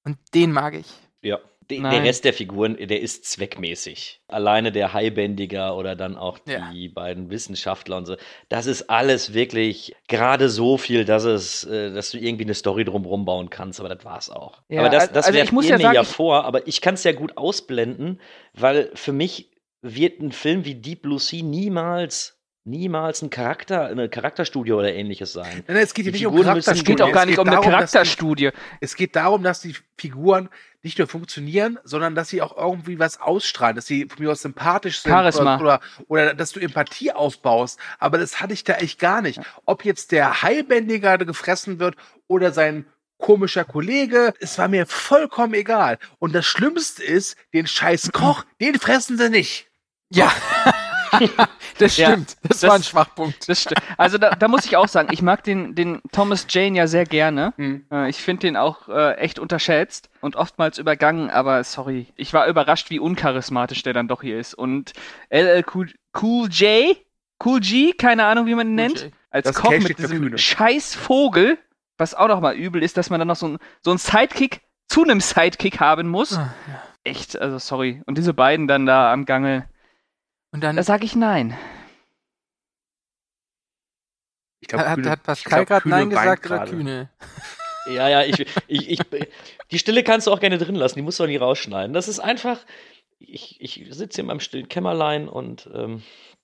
Und den mag ich. Ja. De-. Der Rest der Figuren, der ist zweckmäßig. Alleine der Haibändiger oder dann auch Ja. die beiden Wissenschaftler und so. Das ist alles wirklich gerade so viel, dass es, äh, dass du irgendwie eine Story drumherum bauen kannst, aber das war's auch. Ja, aber das, das also ich werft ihr ja mir sagen, ja vor, aber ich kann es ja gut ausblenden, weil für mich wird ein Film wie Deep Blue Sea niemals niemals ein Charakter, eine Charakterstudie oder ähnliches sein. Nein, nein, es geht Die nicht um Figuren müssen- Charakterstudie. Es geht auch gar nicht um eine darum, die- Charakterstudie. Es geht darum, dass die Figuren nicht nur funktionieren, sondern dass sie auch irgendwie was ausstrahlen, dass sie von mir aus sympathisch sind Charisma. Oder, oder, oder dass du Empathie aufbaust. Aber das hatte ich da echt gar nicht. Ob jetzt der Heilbändiger gefressen wird oder sein komischer Kollege, es war mir vollkommen egal. Und das Schlimmste ist, den scheiß Koch, den fressen sie nicht. Ja. das Ja, stimmt. das, das- war ein Schwachpunkt. Das stimmt. Also da, da muss ich auch sagen, ich mag den, den Thomas Jane ja sehr gerne. Hm. Äh, ich finde den auch äh, echt unterschätzt und oftmals übergangen, aber sorry, ich war überrascht, wie uncharismatisch der dann doch hier ist. Und LL Cool, cool J, Cool G, keine Ahnung, wie man ihn nennt, J. als Das Koch mit diesem Kühne. scheiß Vogel, was auch noch mal übel ist, dass man dann noch so, ein, so einen Sidekick zu einem Sidekick haben muss. Ah, ja. Echt, also sorry. Und diese beiden dann da am Gange, Und dann da sage ich nein. Ich glaub, hat, Kühne- hat ich Pascal gerade Nein gesagt oder gerade. Kühne? Ja, ja, ich, ich, ich, die Stille kannst du auch gerne drin lassen, die musst du auch nie rausschneiden. Das ist einfach, ich, ich sitze hier in meinem stillen Kämmerlein und ähm,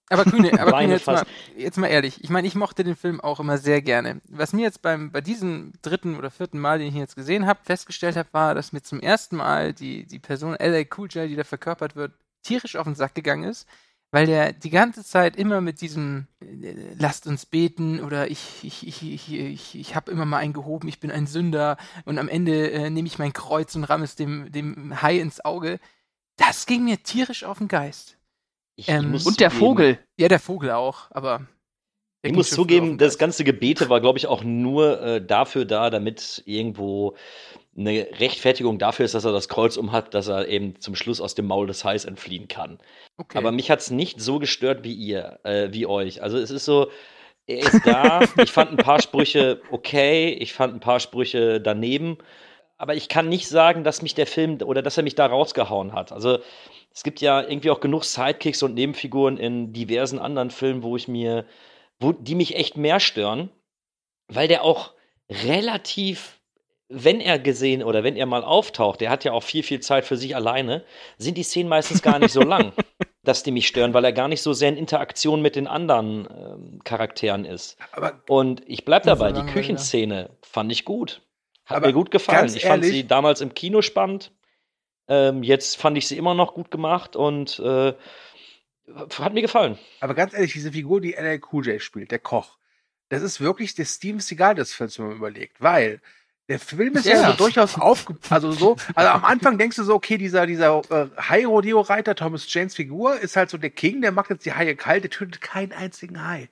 Aber Kühne, aber Kühne jetzt, mal, jetzt mal ehrlich. Ich meine, ich mochte den Film auch immer sehr gerne. Was mir jetzt beim, bei diesem dritten oder vierten Mal, den ich jetzt gesehen habe, festgestellt habe, war, dass mir zum ersten Mal die, die Person LA Cool J, die da verkörpert wird, tierisch auf den Sack gegangen ist, weil der die ganze Zeit immer mit diesem äh, Lasst uns beten oder ich, ich, ich, ich, ich, ich habe immer mal einen gehoben, ich bin ein Sünder und am Ende äh, nehme ich mein Kreuz und ramme es dem, dem Hai ins Auge. Das ging mir tierisch auf den Geist. ich, Ähm, muss Und der zugeben- Vogel. Ja, der Vogel auch, aber. Ich muss zugeben, das ganze Gebete war, glaube ich, auch nur äh, dafür da, damit irgendwo eine Rechtfertigung dafür ist, dass er das Kreuz umhat, dass er eben zum Schluss aus dem Maul des Hais entfliehen kann. Okay. Aber mich hat's nicht so gestört wie ihr, äh, wie euch. Also es ist so, er ist da. ich fand ein paar Sprüche okay, ich fand ein paar Sprüche daneben. Aber ich kann nicht sagen, dass mich der Film oder dass er mich da rausgehauen hat. Also es gibt ja irgendwie auch genug Sidekicks und Nebenfiguren in diversen anderen Filmen, wo ich mir, wo die mich echt mehr stören, weil der auch relativ, wenn er gesehen oder wenn er mal auftaucht, der hat ja auch viel, viel Zeit für sich alleine, sind die Szenen meistens gar nicht so lang, dass die mich stören, weil er gar nicht so sehr in Interaktion mit den anderen ähm, Charakteren ist. Aber Und ich bleib Ja, so dabei, die Küchenszene fand ich gut. Hat Aber mir gut gefallen. Ich fand sie damals im Kino spannend. Ähm, jetzt fand ich sie immer noch gut gemacht und äh, hat mir gefallen. Aber ganz ehrlich, diese Figur, die LL Cool J spielt, der Koch, das ist wirklich der Steven Seagal des Films, wenn man überlegt, weil der Film ist ja, Ja. so durchaus aufge... Also so, also am Anfang denkst du so, okay, dieser, dieser äh, Hai-Rodeo-Reiter, Thomas Janes Figur, ist halt so der King, der macht jetzt die Haie kalt, der tötet keinen einzigen Hai.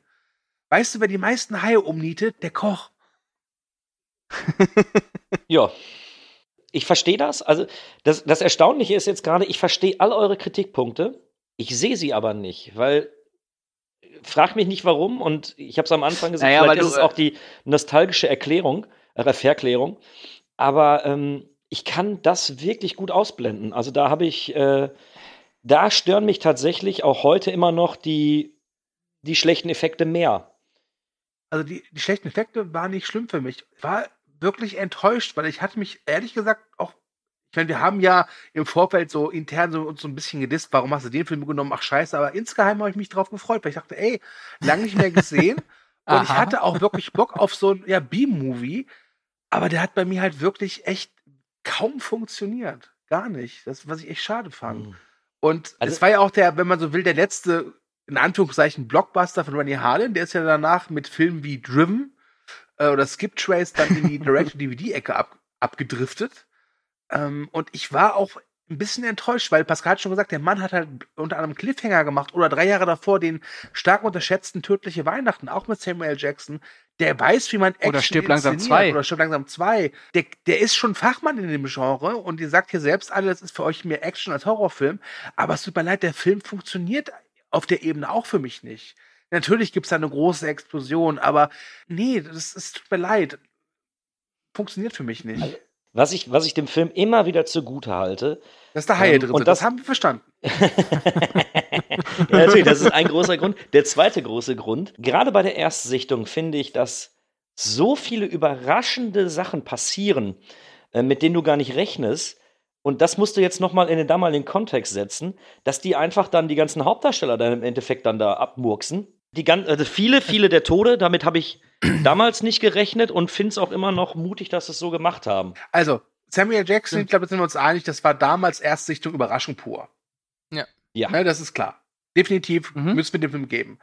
Weißt du, wer die meisten Haie umnietet? Der Koch. Ja. Ich verstehe das. Also, das, das Erstaunliche ist jetzt gerade, ich verstehe all eure Kritikpunkte. Ich sehe sie aber nicht, weil. Frag mich nicht warum und ich habe es am Anfang gesagt, Naja, vielleicht weil ist du, es auch die nostalgische Erklärung, äh, Verklärung. Aber ähm, ich kann das wirklich gut ausblenden. Also da habe ich, äh, da stören mich tatsächlich auch heute immer noch die, die schlechten Effekte mehr. Also die, die schlechten Effekte waren nicht schlimm für mich. Ich war wirklich enttäuscht, weil ich hatte mich ehrlich gesagt auch. Ich meine, wir haben ja im Vorfeld so intern so uns so ein bisschen gedisst, warum hast du den Film genommen? Ach scheiße, aber insgeheim habe ich mich drauf gefreut, weil ich dachte, ey, lange nicht mehr gesehen. und ich hatte auch wirklich Bock auf so ein ja, B-Movie, aber der hat bei mir halt wirklich echt kaum funktioniert. Gar nicht. Das, was ich echt schade fand. Und Also- es war ja auch der, wenn man so will, der letzte, in Anführungszeichen, Blockbuster von Rennie Harlan. Der ist ja danach mit Filmen wie Driven äh, oder Skip Trace dann in die Direct-DVD-Ecke ab, abgedriftet. Ähm, und ich war auch ein bisschen enttäuscht, weil Pascal hat schon gesagt, der Mann hat halt unter anderem Cliffhanger gemacht oder drei Jahre davor den stark unterschätzten Tödliche Weihnachten, auch mit Samuel. Jackson. Der weiß, wie man Action Oder Stirb langsam. 2. Oder Stirb langsam 2. Der, der ist schon Fachmann in dem Genre und ihr sagt hier selbst alle, das ist für euch mehr Action als Horrorfilm. Aber es tut mir leid, der Film funktioniert auf der Ebene auch für mich nicht. Natürlich gibt es da eine große Explosion, aber nee, das, es tut mir leid. Funktioniert für mich nicht. Was ich, was ich dem Film immer wieder zugute halte, Dass da Haie Ähm, drin und sind, das, das- haben wir verstanden. ja, natürlich, das ist ein großer Grund. Der zweite große Grund, gerade bei der Erstsichtung finde ich, dass so viele überraschende Sachen passieren, äh, mit denen du gar nicht rechnest. Und das musst du jetzt noch mal in den damaligen Kontext setzen, dass die einfach dann die ganzen Hauptdarsteller dann im Endeffekt dann da abmurksen. Die gan also viele, viele der Tode, damit habe ich damals nicht gerechnet und finde es auch immer noch mutig, dass sie es so gemacht haben. Also, Samuel Jackson, ich glaube, sind wir uns einig, das war damals Erstsichtung Überraschung pur. Ja. Ne, das ist klar. Definitiv Mhm. müssen wir dem Film geben.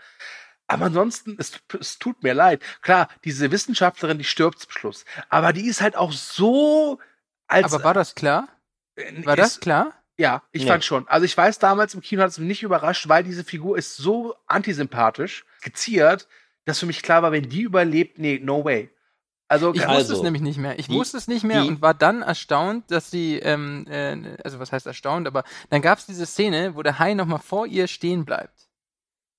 Aber ansonsten, es, es tut mir leid. Klar, diese Wissenschaftlerin, die stirbt zum Schluss. Aber die ist halt auch so als. Aber war das klar? äh, War ist, das klar? Ja, ich Nee. fand schon. Also ich weiß, damals im Kino hat es mich nicht überrascht, weil diese Figur ist so antisympathisch, skizziert, dass für mich klar war, wenn die überlebt, nee, no way. Also, Ich Also, wusste es nämlich nicht mehr. Ich die- wusste es nicht mehr die- und war dann erstaunt, dass sie, ähm, äh, also was heißt erstaunt, aber dann gab es diese Szene, wo der Hai nochmal vor ihr stehen bleibt.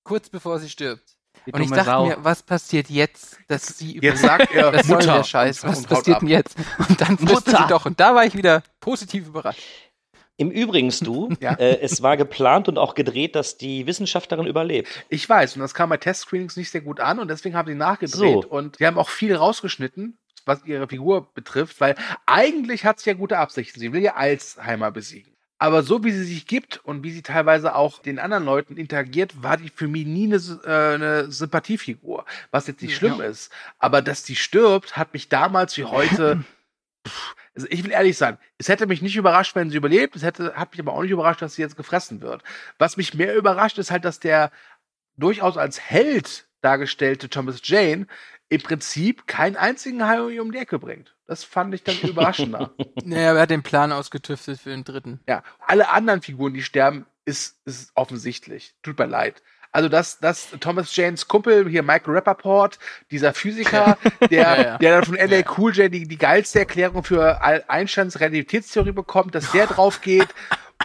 Kurz bevor sie stirbt. Und ich dachte Sau. mir, was passiert jetzt, dass sie jetzt sagt er was soll Mutter. der Scheiß? und- Was passiert ab. denn jetzt? Und dann wusste Mutter. sie doch. Und da war ich wieder positiv überrascht. Im Übrigen, du, Ja. äh, es war geplant und auch gedreht, dass die Wissenschaftlerin überlebt. Ich weiß, und das kam bei Testscreenings nicht sehr gut an und deswegen haben sie nachgedreht So. und sie haben auch viel rausgeschnitten, was ihre Figur betrifft, weil eigentlich hat sie ja gute Absichten. Sie will ja Alzheimer besiegen. Aber so wie sie sich gibt und wie sie teilweise auch den anderen Leuten interagiert, war die für mich nie eine, äh, eine Sympathiefigur, was jetzt nicht schlimm ist. Aber dass die stirbt, hat mich damals wie heute. Pff, also ich will ehrlich sein, es hätte mich nicht überrascht, wenn sie überlebt. Es hätte, hat mich aber auch nicht überrascht, dass sie jetzt gefressen wird. Was mich mehr überrascht, ist halt, dass der durchaus als Held dargestellte Thomas Jane im Prinzip keinen einzigen Hai um die Ecke bringt. Das fand ich dann überraschender. Naja, er hat den Plan ausgetüftelt für den dritten. ja, alle anderen Figuren, die sterben, ist, ist offensichtlich. Tut mir leid. Also, dass, dass Thomas Janes Kumpel, hier Michael Rappaport, dieser Physiker, der, Ja, ja. der dann von LA Cool J die, die geilste Erklärung für Einsteins Relativitätstheorie bekommt, dass der drauf geht.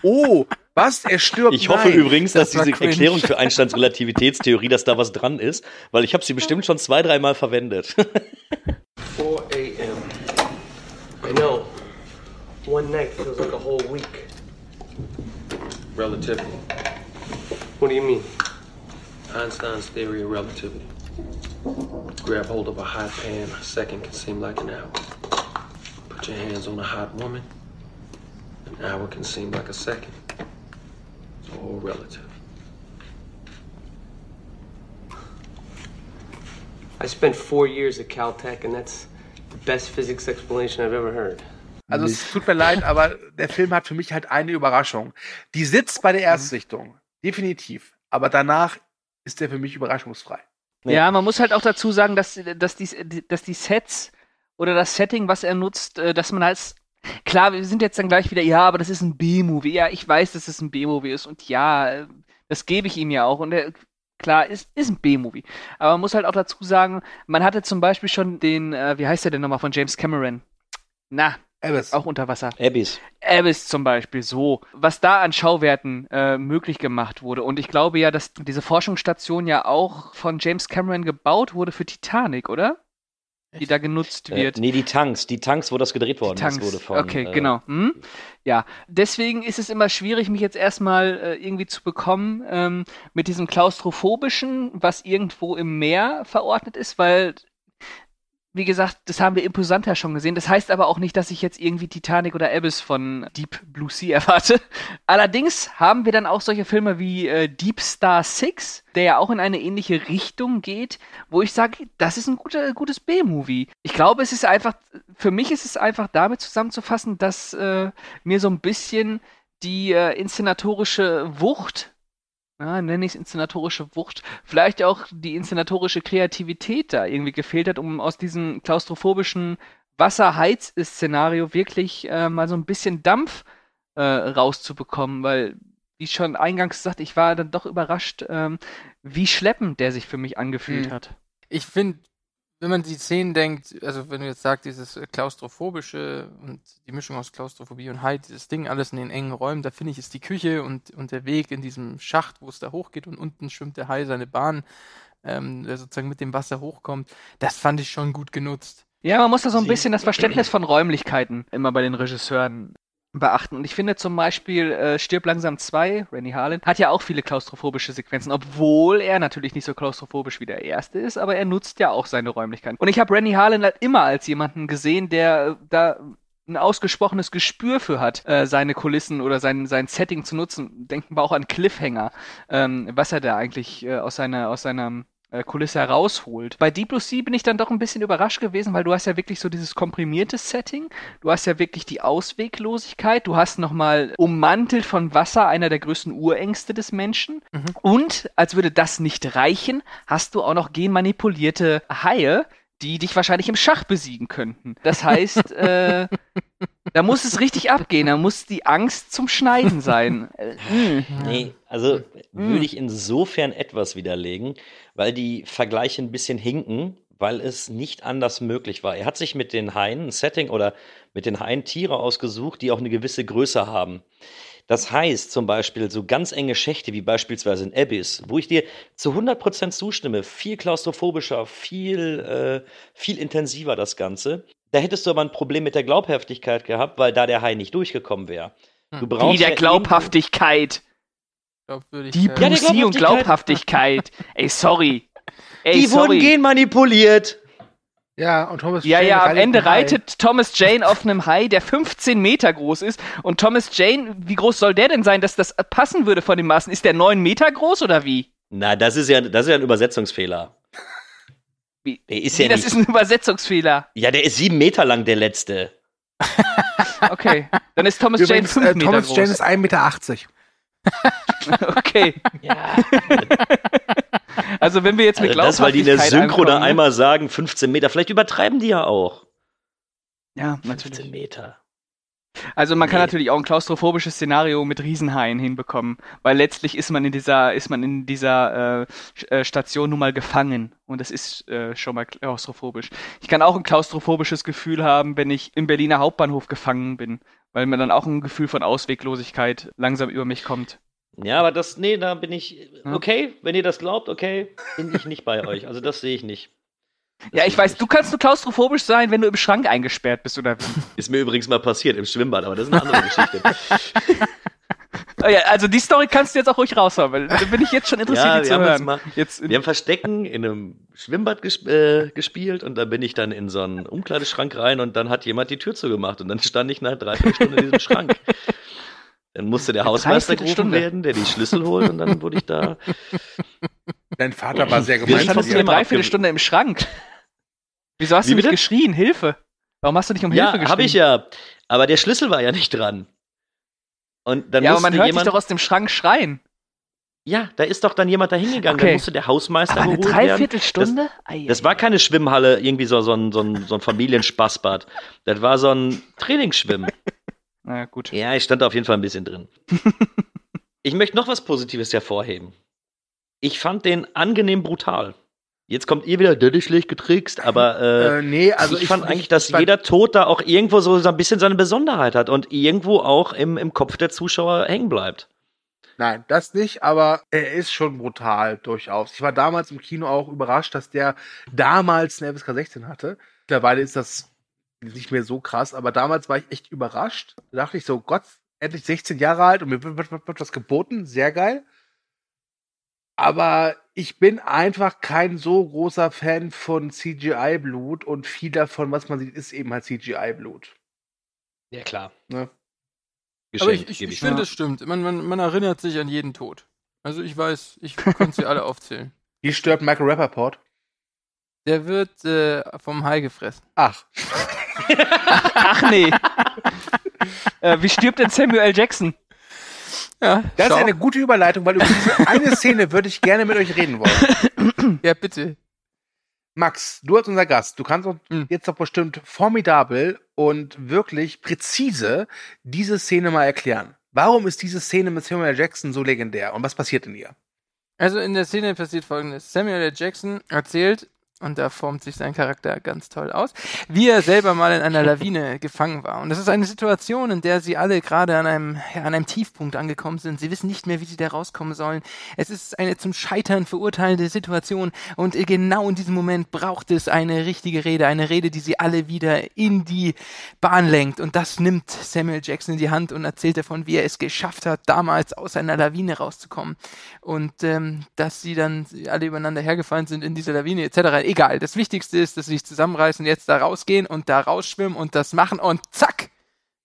Oh, was? Er stirbt. Ich hoffe Nein. übrigens, dass das war diese cringe. Erklärung für Einsteins Relativitätstheorie, dass da was dran ist, weil ich habe sie bestimmt schon zwei, dreimal verwendet. 4 a.m. I know. One night feels like a whole week. Relativity. What do you mean? Einstein's theory of relativity. Grab hold of a hot pan, a second can seem like an hour. Put your hands on a hot woman, an hour can seem like a second. It's all relative. I spent four years at Caltech, and that's the best physics explanation I've ever heard. Also es tut mir leid, aber der Film hat für mich halt eine Überraschung. Die sitzt bei der mhm. Erstsichtung, definitiv. Aber danach ist der für mich überraschungsfrei. Ja, man muss halt auch dazu sagen, dass, dass, die, dass die Sets oder das Setting, was er nutzt, äh, dass man als klar, wir sind jetzt dann gleich wieder, ja, aber das ist ein B-Movie. Ja, ich weiß, dass es ein B-Movie ist und ja, äh, das gebe ich ihm ja auch. Und er, klar, ist, ist ein B-Movie. Aber man muss halt auch dazu sagen, man hatte zum Beispiel schon den, äh, wie heißt der denn nochmal von James Cameron? Na, Abyss. auch unter Wasser. Abyss. Abyss zum Beispiel, so. Was da an Schauwerten äh, möglich gemacht wurde. Und ich glaube ja, dass diese Forschungsstation ja auch von James Cameron gebaut wurde für Titanic, oder? Die da genutzt Äh, wird. nee, die Tanks. Die Tanks, wo das gedreht worden Tanks. ist, wurde von. okay, äh, genau. Hm? Ja, deswegen ist es immer schwierig, mich jetzt erstmal äh, irgendwie zu bekommen ähm, mit diesem klaustrophobischen, was irgendwo im Meer verordnet ist, weil wie gesagt, das haben wir imposanter schon gesehen. Das heißt aber auch nicht, dass ich jetzt irgendwie Titanic oder Abyss von Deep Blue Sea erwarte. Allerdings haben wir dann auch solche Filme wie äh, Deep Star Six, der ja auch in eine ähnliche Richtung geht, wo ich sage, das ist ein guter, gutes B-Movie. Ich glaube, es ist einfach, für mich ist es einfach damit zusammenzufassen, dass äh, mir so ein bisschen die äh, inszenatorische Wucht ja, nenne ich es inszenatorische Wucht, vielleicht auch die inszenatorische Kreativität da irgendwie gefehlt hat, um aus diesem klaustrophobischen Wasserheiz-Szenario wirklich äh, mal so ein bisschen Dampf äh, rauszubekommen, weil, wie schon eingangs gesagt, ich war dann doch überrascht, ähm, wie schleppend der sich für mich angefühlt Mhm. hat. Ich finde, wenn man die Szenen denkt, also wenn du jetzt sagst, dieses äh, klaustrophobische und die Mischung aus Klaustrophobie und Hyde, dieses Ding alles in den engen Räumen, da finde ich, ist die Küche und, und der Weg in diesem Schacht, wo es da hochgeht und unten schwimmt der Hai seine Bahn, ähm, der sozusagen mit dem Wasser hochkommt, das fand ich schon gut genutzt. Ja, man muss da so ein bisschen das Verständnis von Räumlichkeiten immer bei den Regisseuren beachten. Und ich finde zum Beispiel äh, Stirb langsam 2, Rennie Harlan, hat ja auch viele klaustrophobische Sequenzen, obwohl er natürlich nicht so klaustrophobisch wie der erste ist, aber er nutzt ja auch seine Räumlichkeiten. Und ich habe Rennie Harlan halt immer als jemanden gesehen, der äh, da ein ausgesprochenes Gespür für hat, äh, seine Kulissen oder sein, sein Setting zu nutzen. Denken wir auch an Cliffhanger, ähm, was er da eigentlich äh, aus, seiner, aus seinem Kulisse herausholt. Bei Deep Blue Sea bin ich dann doch ein bisschen überrascht gewesen, weil du hast ja wirklich so dieses komprimierte Setting, du hast ja wirklich die Ausweglosigkeit, du hast nochmal ummantelt von Wasser einer der größten Urängste des Menschen und als würde das nicht reichen, hast du auch noch genmanipulierte Haie, die dich wahrscheinlich im Schach besiegen könnten. Das heißt, äh, da muss es richtig abgehen, da muss die Angst zum Schneiden sein. Äh, mh. Nee, also Hm. würde ich insofern etwas widerlegen, weil die Vergleiche ein bisschen hinken, weil es nicht anders möglich war. Er hat sich mit den Haien ein Setting oder mit den Haien Tiere ausgesucht, die auch eine gewisse Größe haben. Das heißt zum Beispiel so ganz enge Schächte wie beispielsweise in Abyss, wo ich dir zu 100% zustimme, viel klaustrophobischer, viel, äh, viel intensiver das Ganze. Da hättest du aber ein Problem mit der Glaubhaftigkeit gehabt, weil da der Hai nicht durchgekommen wäre. Du Wie brauchst der ja Glaubhaftigkeit. Die Ja, der Blue Sea und Glaubhaftigkeit. Ey, sorry. Ey, Die sorry. wurden genmanipuliert. Ja, und Thomas Ja, Jane ja, am reitet Ende einen Hai. reitet Thomas Jane auf einem Hai, der 15 Meter groß ist. Und Thomas Jane, wie groß soll der denn sein, dass das passen würde von den Maßen? Ist der 9 Meter groß oder wie? Na, das ist ja, das ist ja ein Übersetzungsfehler. Wie? Der ist Wie, ja das nicht, ist ein Übersetzungsfehler. ja, der ist sieben Meter lang, der letzte. Okay, dann ist Thomas Übrigens, Jane 5 äh, Meter Thomas groß. Jane ist 1,80 Meter. okay. Also wenn wir jetzt mit Also das, weil die in der Synchro da ne? einmal sagen, 15 Meter. Vielleicht übertreiben die ja auch. Ja, 15 Meter. Also man kann Nee. natürlich auch ein klaustrophobisches Szenario mit Riesenhaien hinbekommen, weil letztlich ist man in dieser ist man in dieser äh, äh, Station nun mal gefangen und das ist äh, schon mal klaustrophobisch. Ich kann auch ein klaustrophobisches Gefühl haben, wenn ich im Berliner Hauptbahnhof gefangen bin, weil mir dann auch ein Gefühl von Ausweglosigkeit langsam über mich kommt. Ja, aber das, nee, da bin ich, okay, wenn ihr das glaubt, okay, bin ich nicht bei euch. Also das sehe ich nicht. Ja, ich weiß, du kannst nur klaustrophobisch sein, wenn du im Schrank eingesperrt bist oder wie. Ist mir übrigens mal passiert im Schwimmbad, aber das ist eine andere Geschichte. Oh ja, also die Story kannst du jetzt auch ruhig raushauen, weil da bin ich jetzt schon interessiert, ja, die wir zu haben, hören. mal, wir haben Verstecken in einem Schwimmbad gesp äh, gespielt und da bin ich dann in so einen Umkleideschrank rein und dann hat jemand die Tür zugemacht und dann stand ich nach einer Dreiviertelstunde in diesem Schrank. Dann musste der Hausmeister gerufen werden, der die Schlüssel holt und dann wurde ich da. Dein Vater war sehr gemein. zu standest du eine Dreiviertelstunde im Schrank. Wieso hast Wie du nicht bitte? geschrien? Hilfe! Warum hast du nicht um Hilfe Ja, geschrien? habe ich ja. Aber der Schlüssel war ja nicht dran. Und dann ja, aber musste man hört jemand. dich doch aus dem Schrank schreien. ja, da ist doch dann jemand da hingegangen. Okay. Dann musste der Hausmeister Aber eine. Dreiviertelstunde? Ei, Das war keine Schwimmhalle, irgendwie so, so ein, so ein, so ein Familienspaßbad. Das war so ein Trainingsschwimmen. Na gut. Ja, ich stand da auf jeden Fall ein bisschen drin. ich möchte noch was Positives hervorheben. Ich fand den angenehm brutal. Jetzt kommt ihr wieder, der ist schlecht getrickst, aber äh, Äh, nee, also ich, ich- fand ich- eigentlich, dass jeder Tod da auch irgendwo so, ein bisschen seine Besonderheit hat und irgendwo auch im, im Kopf der Zuschauer hängen bleibt. Nein, das nicht, aber er ist schon brutal durchaus. Ich war damals im Kino auch überrascht, dass der damals eine FSK 16 hatte. Mittlerweile ist das nicht mehr so krass, aber damals war ich echt überrascht. Da dachte ich so, Gott, endlich 16 Jahre alt und mir wird, wird, wird, wird was geboten, sehr geil. Aber ich bin einfach kein so großer Fan von CGI-Blut und viel davon, was man sieht, ist eben halt CGI-Blut. Ja, klar. Ne? Aber ich, ich, ich finde, das stimmt. Man, man, man erinnert sich an jeden Tod. Also ich weiß, ich konnte sie alle aufzählen. Wie stirbt Michael Rappaport? Der wird äh, vom Hai gefressen. Ach. Ach nee. äh, wie stirbt denn Samuel L. Jackson? Ja, Das schau. ist eine gute Überleitung, weil über diese eine Szene würde ich gerne mit euch reden wollen. Ja, bitte. Max, du als unser Gast, du kannst uns Hm. jetzt doch bestimmt formidabel und wirklich präzise diese Szene mal erklären. Warum ist diese Szene mit Samuel L. Jackson so legendär und was passiert in ihr? Also in der Szene passiert folgendes. Samuel L. Jackson erzählt, und da formt sich sein Charakter ganz toll aus, wie er selber mal in einer Lawine gefangen war. Und das ist eine Situation, in der sie alle gerade an einem, ja, an einem Tiefpunkt angekommen sind. Sie wissen nicht mehr, wie sie da rauskommen sollen. Es ist eine zum Scheitern verurteilende Situation. Und genau in diesem Moment braucht es eine richtige Rede, eine Rede, die sie alle wieder in die Bahn lenkt. Und das nimmt Samuel Jackson in die Hand und erzählt davon, wie er es geschafft hat, damals aus einer Lawine rauszukommen. Und ähm, dass sie dann alle übereinander hergefallen sind in dieser Lawine etc. Egal. Das Wichtigste ist, dass sie sich zusammenreißen, jetzt da rausgehen und da rausschwimmen und das machen und zack!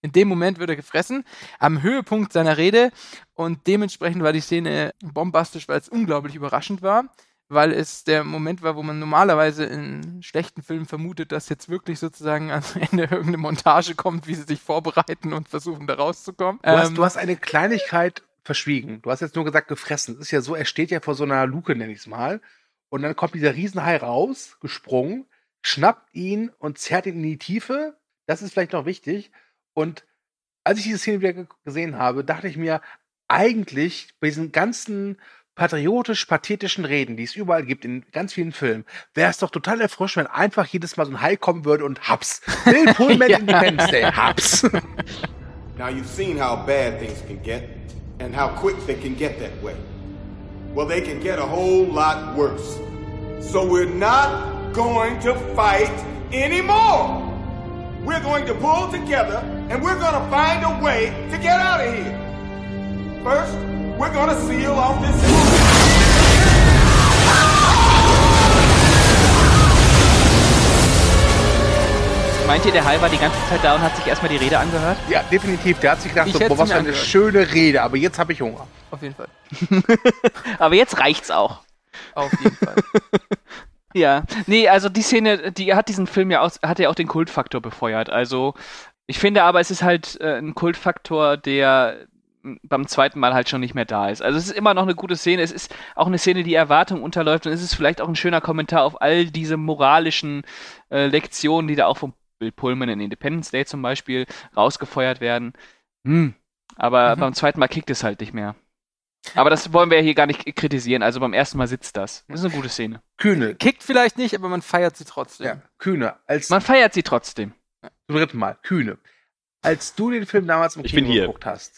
In dem Moment wird er gefressen, am Höhepunkt seiner Rede. Und dementsprechend war die Szene bombastisch, weil es unglaublich überraschend war. weil es der Moment war, wo man normalerweise in schlechten Filmen vermutet, dass jetzt wirklich sozusagen am Ende irgendeine Montage kommt, wie sie sich vorbereiten und versuchen da rauszukommen. Du, hast, Ähm, du hast eine Kleinigkeit verschwiegen. Du hast jetzt nur gesagt, gefressen. Es ist ja so, er steht ja vor so einer Luke, nenne ich es mal. Und dann kommt dieser Riesenhai raus, gesprungen, schnappt ihn und zerrt ihn in die Tiefe. Das ist vielleicht noch wichtig. Und als ich diese Szene wieder ge- gesehen habe, dachte ich mir, eigentlich bei diesen ganzen patriotisch-pathetischen Reden, die es überall gibt, in ganz vielen Filmen, wäre es doch total erfrischend, wenn einfach jedes Mal so ein Hai kommen würde und haps. Bill Pullman Ja. Independence Day, haps. Now you've seen how bad things can get and how quick they can get that way. Well, they can get a whole lot worse. So we're not going to fight anymore. We're going to pull together and we're going to find a way to get out of here. First, we're going to seal off this. Meint ihr, der Hai war die ganze Zeit da und hat sich erstmal die Rede angehört? Ja, definitiv. Der hat sich gedacht, Ich so, hätte boah, was mir für eine angehört. schöne Rede, aber jetzt habe ich Hunger. auf jeden Fall. Aber jetzt reicht's auch. Auf jeden Fall. Ja, nee, also die Szene, die hat diesen Film ja auch, hat ja auch den Kultfaktor befeuert. Also ich finde aber, es ist halt äh, ein Kultfaktor, der m, beim zweiten Mal halt schon nicht mehr da ist. Also es ist immer noch eine gute Szene. Es ist auch eine Szene, die Erwartung unterläuft und es ist vielleicht auch ein schöner Kommentar auf all diese moralischen äh, Lektionen, die da auch vom Bill Pullman in Independence Day zum Beispiel rausgefeuert werden. Hm. Aber Mhm. beim zweiten Mal kickt es halt nicht mehr. Aber das wollen wir hier gar nicht kritisieren. Also beim ersten Mal sitzt das. Das ist eine gute Szene. Kühne, Kickt vielleicht nicht, aber man feiert sie trotzdem. ja, Kühne, als Man feiert sie trotzdem. zum dritten Mal, Kühne. Als du den Film damals im Ich Kino bin hier. geguckt hast,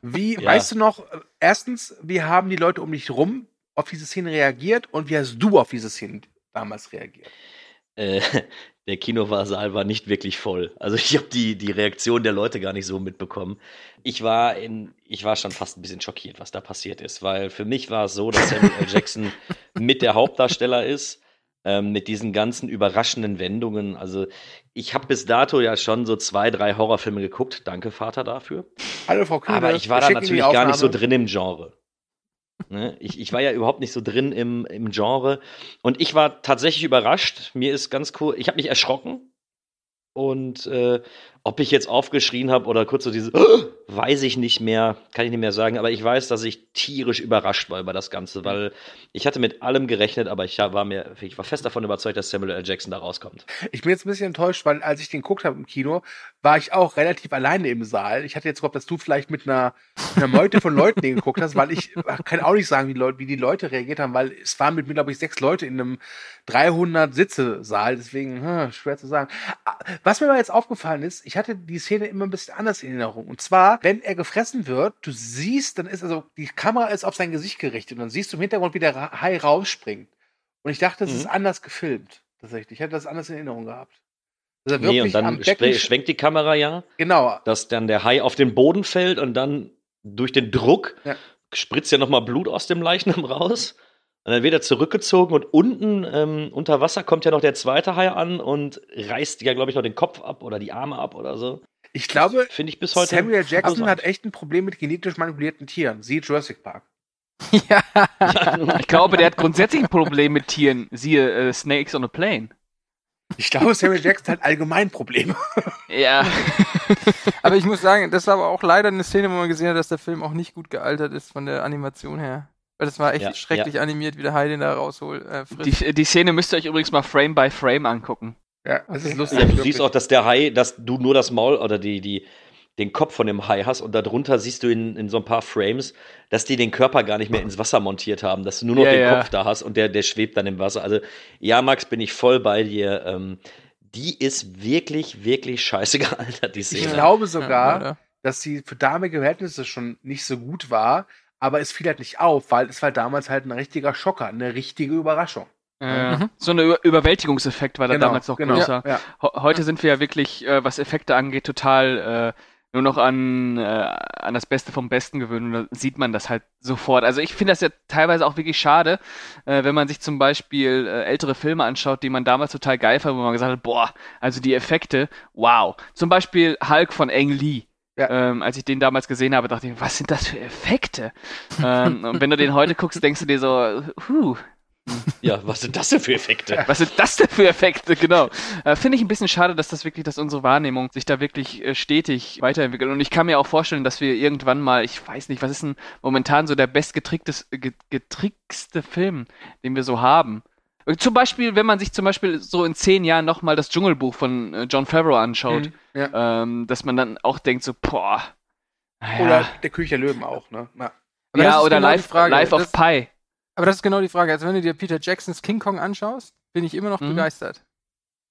wie, Ja. weißt du noch, erstens, wie haben die Leute um dich rum auf diese Szene reagiert und wie hast du auf diese Szene damals reagiert? Äh, der Kinosaal war nicht wirklich voll. Also ich habe die, die Reaktion der Leute gar nicht so mitbekommen. Ich war in, ich war schon fast ein bisschen schockiert, was da passiert ist, weil für mich war es so, dass Samuel L. Jackson mit der Hauptdarsteller ist, ähm, mit diesen ganzen überraschenden Wendungen. Also ich habe bis dato ja schon so zwei, drei Horrorfilme geguckt. Danke, Vater, dafür. Hallo Frau Kühne. Aber ich war da natürlich gar nicht so drin im Genre. Ne? Ich, ich war ja überhaupt nicht so drin im, im Genre. Und ich war tatsächlich überrascht. Mir ist ganz cool, ich habe mich erschrocken. Und äh, ob ich jetzt aufgeschrien habe oder kurz so dieses, weiß ich nicht mehr, kann ich nicht mehr sagen. Aber ich weiß, dass ich tierisch überrascht war über das Ganze, weil ich hatte mit allem gerechnet, aber ich war mir, ich war fest davon überzeugt, dass Samuel L. Jackson da rauskommt. Ich bin jetzt ein bisschen enttäuscht, weil als ich den geguckt habe im Kino, war ich auch relativ alleine im Saal. Ich hatte jetzt gehofft, dass du vielleicht mit einer, einer Meute von Leuten den geguckt hast, weil ich kann auch nicht sagen, wie, die Leute, wie die Leute reagiert haben, weil es waren mit mir, glaube ich, sechs Leute in einem 300 Sitze Saal. Deswegen hm, schwer zu sagen. Ah, Was mir aber jetzt aufgefallen ist, ich hatte die Szene immer ein bisschen anders in Erinnerung. Und zwar, wenn er gefressen wird, du siehst, dann ist also die Kamera ist auf sein Gesicht gerichtet und dann siehst du im Hintergrund, wie der Hai rausspringt. Und ich dachte, das ist Mhm. anders gefilmt. Tatsächlich. Ich hätte das anders in Erinnerung gehabt. Dass Nee, und dann schwenkt die Kamera ja. Genau. dass dann der Hai auf den Boden fällt und dann durch den Druck Ja. spritzt ja nochmal Blut aus dem Leichnam raus. Und dann wird er zurückgezogen und unten ähm, unter Wasser kommt ja noch der zweite Hai an und reißt ja, glaube ich, noch den Kopf ab oder die Arme ab oder so. Ich glaube, Finde ich bis heute. Samuel Jackson großartig. hat echt ein Problem mit genetisch manipulierten Tieren. Siehe Jurassic Park. ja. Ich glaube, der hat grundsätzlich ein Problem mit Tieren. Siehe äh, Snakes on a Plane. Ich glaube, Samuel Jackson hat allgemein Probleme. Ja. Aber ich muss sagen, das war aber auch leider eine Szene, wo man gesehen hat, dass der Film auch nicht gut gealtert ist von der Animation her. Weil das war echt Ja, schrecklich animiert, wie der Hai den da rausholt. Äh. Die, die Szene müsst ihr euch übrigens mal Frame by Frame angucken. Ja, das ist lustig. Ja, du siehst auch, dass der Hai, dass du nur das Maul oder die, die, den Kopf von dem Hai hast und darunter siehst du in, in so ein paar Frames, dass die den Körper gar nicht mehr ins Wasser montiert haben, dass du nur noch Ja, den ja. Kopf da hast und der, der schwebt dann im Wasser. Also, ja, Max, bin ich voll bei dir. Ähm, die ist wirklich, wirklich scheiße gealtert, die Szene. Ich glaube Ja, sogar, leider. dass sie für damalige Verhältnisse schon nicht so gut war, aber es fiel halt nicht auf, weil es war damals halt ein richtiger Schocker, eine richtige Überraschung. Äh, Mhm. So ein Über Überwältigungseffekt war da damals noch genau. größer. Ja, ja. Heute sind wir ja wirklich, äh, was Effekte angeht, total äh, nur noch an, äh, an das Beste vom Besten gewöhnt. Und da sieht man das halt sofort. Also ich finde das ja teilweise auch wirklich schade, äh, wenn man sich zum Beispiel äh, ältere Filme anschaut, die man damals total geil fand, wo man gesagt hat, boah, also die Effekte, wow. Zum Beispiel Hulk von Ang Lee. Ja. Ähm, als ich den damals gesehen habe, dachte ich, was sind das für Effekte? ähm, und wenn du den heute guckst, denkst du dir so, huh, Ja, was sind das denn für Effekte? Was sind das denn für Effekte? Genau. Äh, Finde ich ein bisschen schade, dass das wirklich, dass unsere Wahrnehmung sich da wirklich äh, stetig weiterentwickelt. Und ich kann mir auch vorstellen, dass wir irgendwann mal, ich weiß nicht, was ist denn momentan so der bestgetrickste ge getrickste Film, den wir so haben? Zum Beispiel, wenn man sich zum Beispiel so in zehn Jahren nochmal das Dschungelbuch von äh, John Favreau anschaut, Mhm, ja. ähm, dass man dann auch denkt so, boah. naja. Oder der König der Löwen auch, ne? Ja. Ja, oder genau Frage. Life of Das- Pi. Aber das ist genau die Frage. Also wenn du dir Peter Jacksons King Kong anschaust, bin ich immer noch Mhm. begeistert.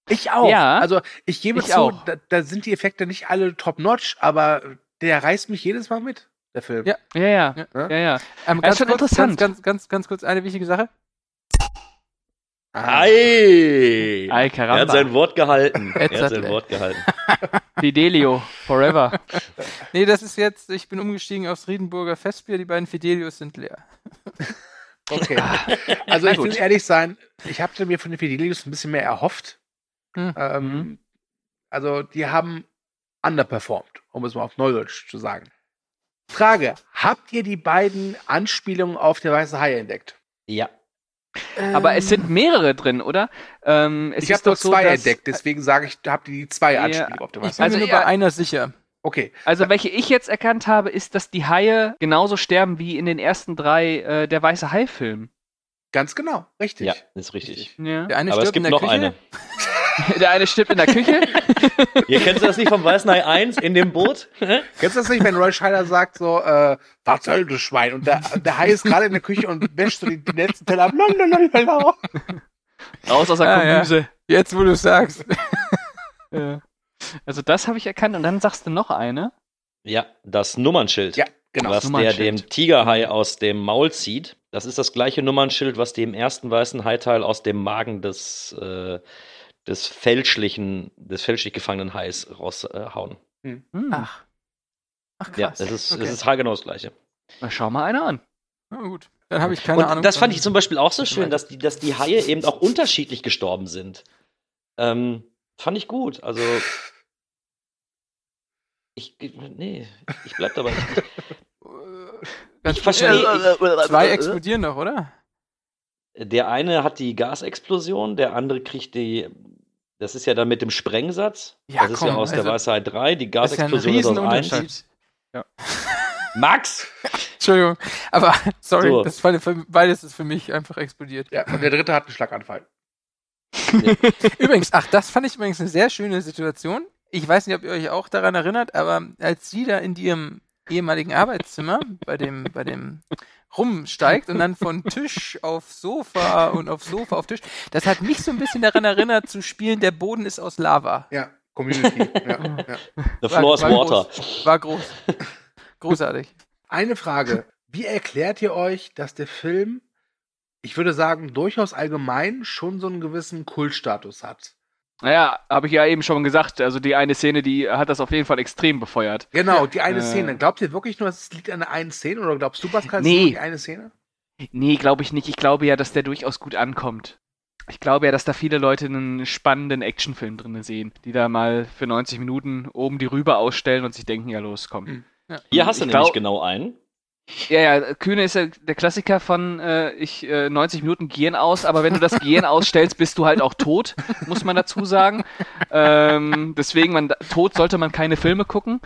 Ich auch. Ja. Also ich gebe Ich zu, auch. da, da sind die Effekte nicht alle top-notch, aber der reißt mich jedes Mal mit, der Film. Ja. Ja, ja, Ja. ja, ja. Ähm, Ja, ist schon kurz, interessant. Ganz, ganz, ganz, ganz kurz eine wichtige Sache. Ah. Ei! Ei, Er caramba. hat sein Wort gehalten. Er hat sein. Wort gehalten. Fidelio, forever. Nee, das ist jetzt, ich bin umgestiegen aufs Riedenburger Festbier, die beiden Fidelius sind leer. Okay. Also Na ich will ehrlich sein, ich habe mir von den Fidelius ein bisschen mehr erhofft. Hm. Ähm, Mhm. Also die haben underperformed, um es mal auf Neudeutsch zu sagen. Frage, habt ihr die beiden Anspielungen auf der Weiße Hai entdeckt? Ja. Aber es sind mehrere drin, oder? Ähm, es ich habe nur doch so, zwei entdeckt, deswegen sage ich, habt ihr die zwei Ja. Anspielungen auf bin Hai. Also mir nur bei einer sicher. Okay, Also welche ich jetzt erkannt habe, ist, dass die Haie genauso sterben wie in den ersten drei äh, der Weiße Hai-Filmen. ganz genau, richtig. Ja, ist richtig. Ja. Der eine Aber es stirbt in gibt der noch Küche. eine. Der eine stirbt in der Küche. Ihr kennt das nicht vom Weißen Hai 1 in dem Boot? Kennst du das nicht, wenn Roy Scheider sagt so, äh, was soll du Schwein? Und der, der Hai ist gerade in der Küche und wäscht so die, die letzten Teller ab. Lalalala. Raus aus der Ah, ja. Kombüse. Jetzt, wo du es sagst. Ja. Also das habe ich erkannt. Und dann sagst du noch eine. Ja, das Nummernschild. Ja, genau. was der dem Tigerhai aus dem Maul zieht. Das ist das gleiche Nummernschild, was die im ersten weißen Haiteil aus dem Magen des, äh, des fälschlichen, des fälschlich gefangenen Hais raushauen. Hm. Ach. Ach krass. ja, das ist, okay. das ist haargenau das gleiche. Na, schau mal einer an. Na gut. Dann habe ich keine Und Ahnung. das fand ich zum Beispiel auch so schön, dass die, dass die Haie eben auch unterschiedlich gestorben sind. Ähm, fand ich gut. Also. Ich, nee, ich bleib dabei. Ich, Ganz ich verstehe. Äh, Zwei explodieren doch, oder? Der eine hat die Gasexplosion, der andere kriegt die. Das ist ja dann mit dem Sprengsatz. Ja, das ist ja komm, aus der also, Weisheit 3. Die Das ist ja ein Gasexplosion ist, aus 1. Riesenunterschied. Max! Entschuldigung. Aber, sorry, So. das war für, beides ist für mich einfach explodiert. Ja, und der dritte hat einen Schlaganfall. Übrigens, ach, das fand ich übrigens eine sehr schöne Situation. Ich weiß nicht, ob ihr euch auch daran erinnert, aber als sie da in ihrem ehemaligen Arbeitszimmer bei dem, bei dem rumsteigt und dann von Tisch auf Sofa und auf Sofa auf Tisch, das hat mich so ein bisschen daran erinnert zu spielen, der Boden ist aus Lava. Ja, Community. ja, ja. The floor is war water. Groß, war groß. Großartig. Eine Frage. Wie erklärt ihr euch, dass der Film, ich würde sagen, durchaus allgemein schon so einen gewissen Kultstatus hat? Naja, habe ich ja eben schon gesagt. Also die eine Szene, die hat das auf jeden Fall extrem befeuert. Genau, die eine Äh. Szene. Glaubt ihr wirklich nur, es liegt an der einen Szene oder glaubst du, Pascal, es Nee. ist nur die eine Szene? Nee, glaube ich nicht. Ich glaube ja, dass der durchaus gut ankommt. Ich glaube ja, dass da viele Leute einen spannenden Actionfilm drin sehen, die da mal für 90 Minuten oben die Rübe ausstellen und sich denken, ja los, komm. Mhm. Hier hast du Ich nämlich genau einen. Ja, ja, Kühne ist ja der Klassiker von äh, ich äh, 90 Minuten Gehen aus, aber wenn du das Gehen ausstellst, bist du halt auch tot, muss man dazu sagen. Ähm, deswegen, man, tot sollte man keine Filme gucken.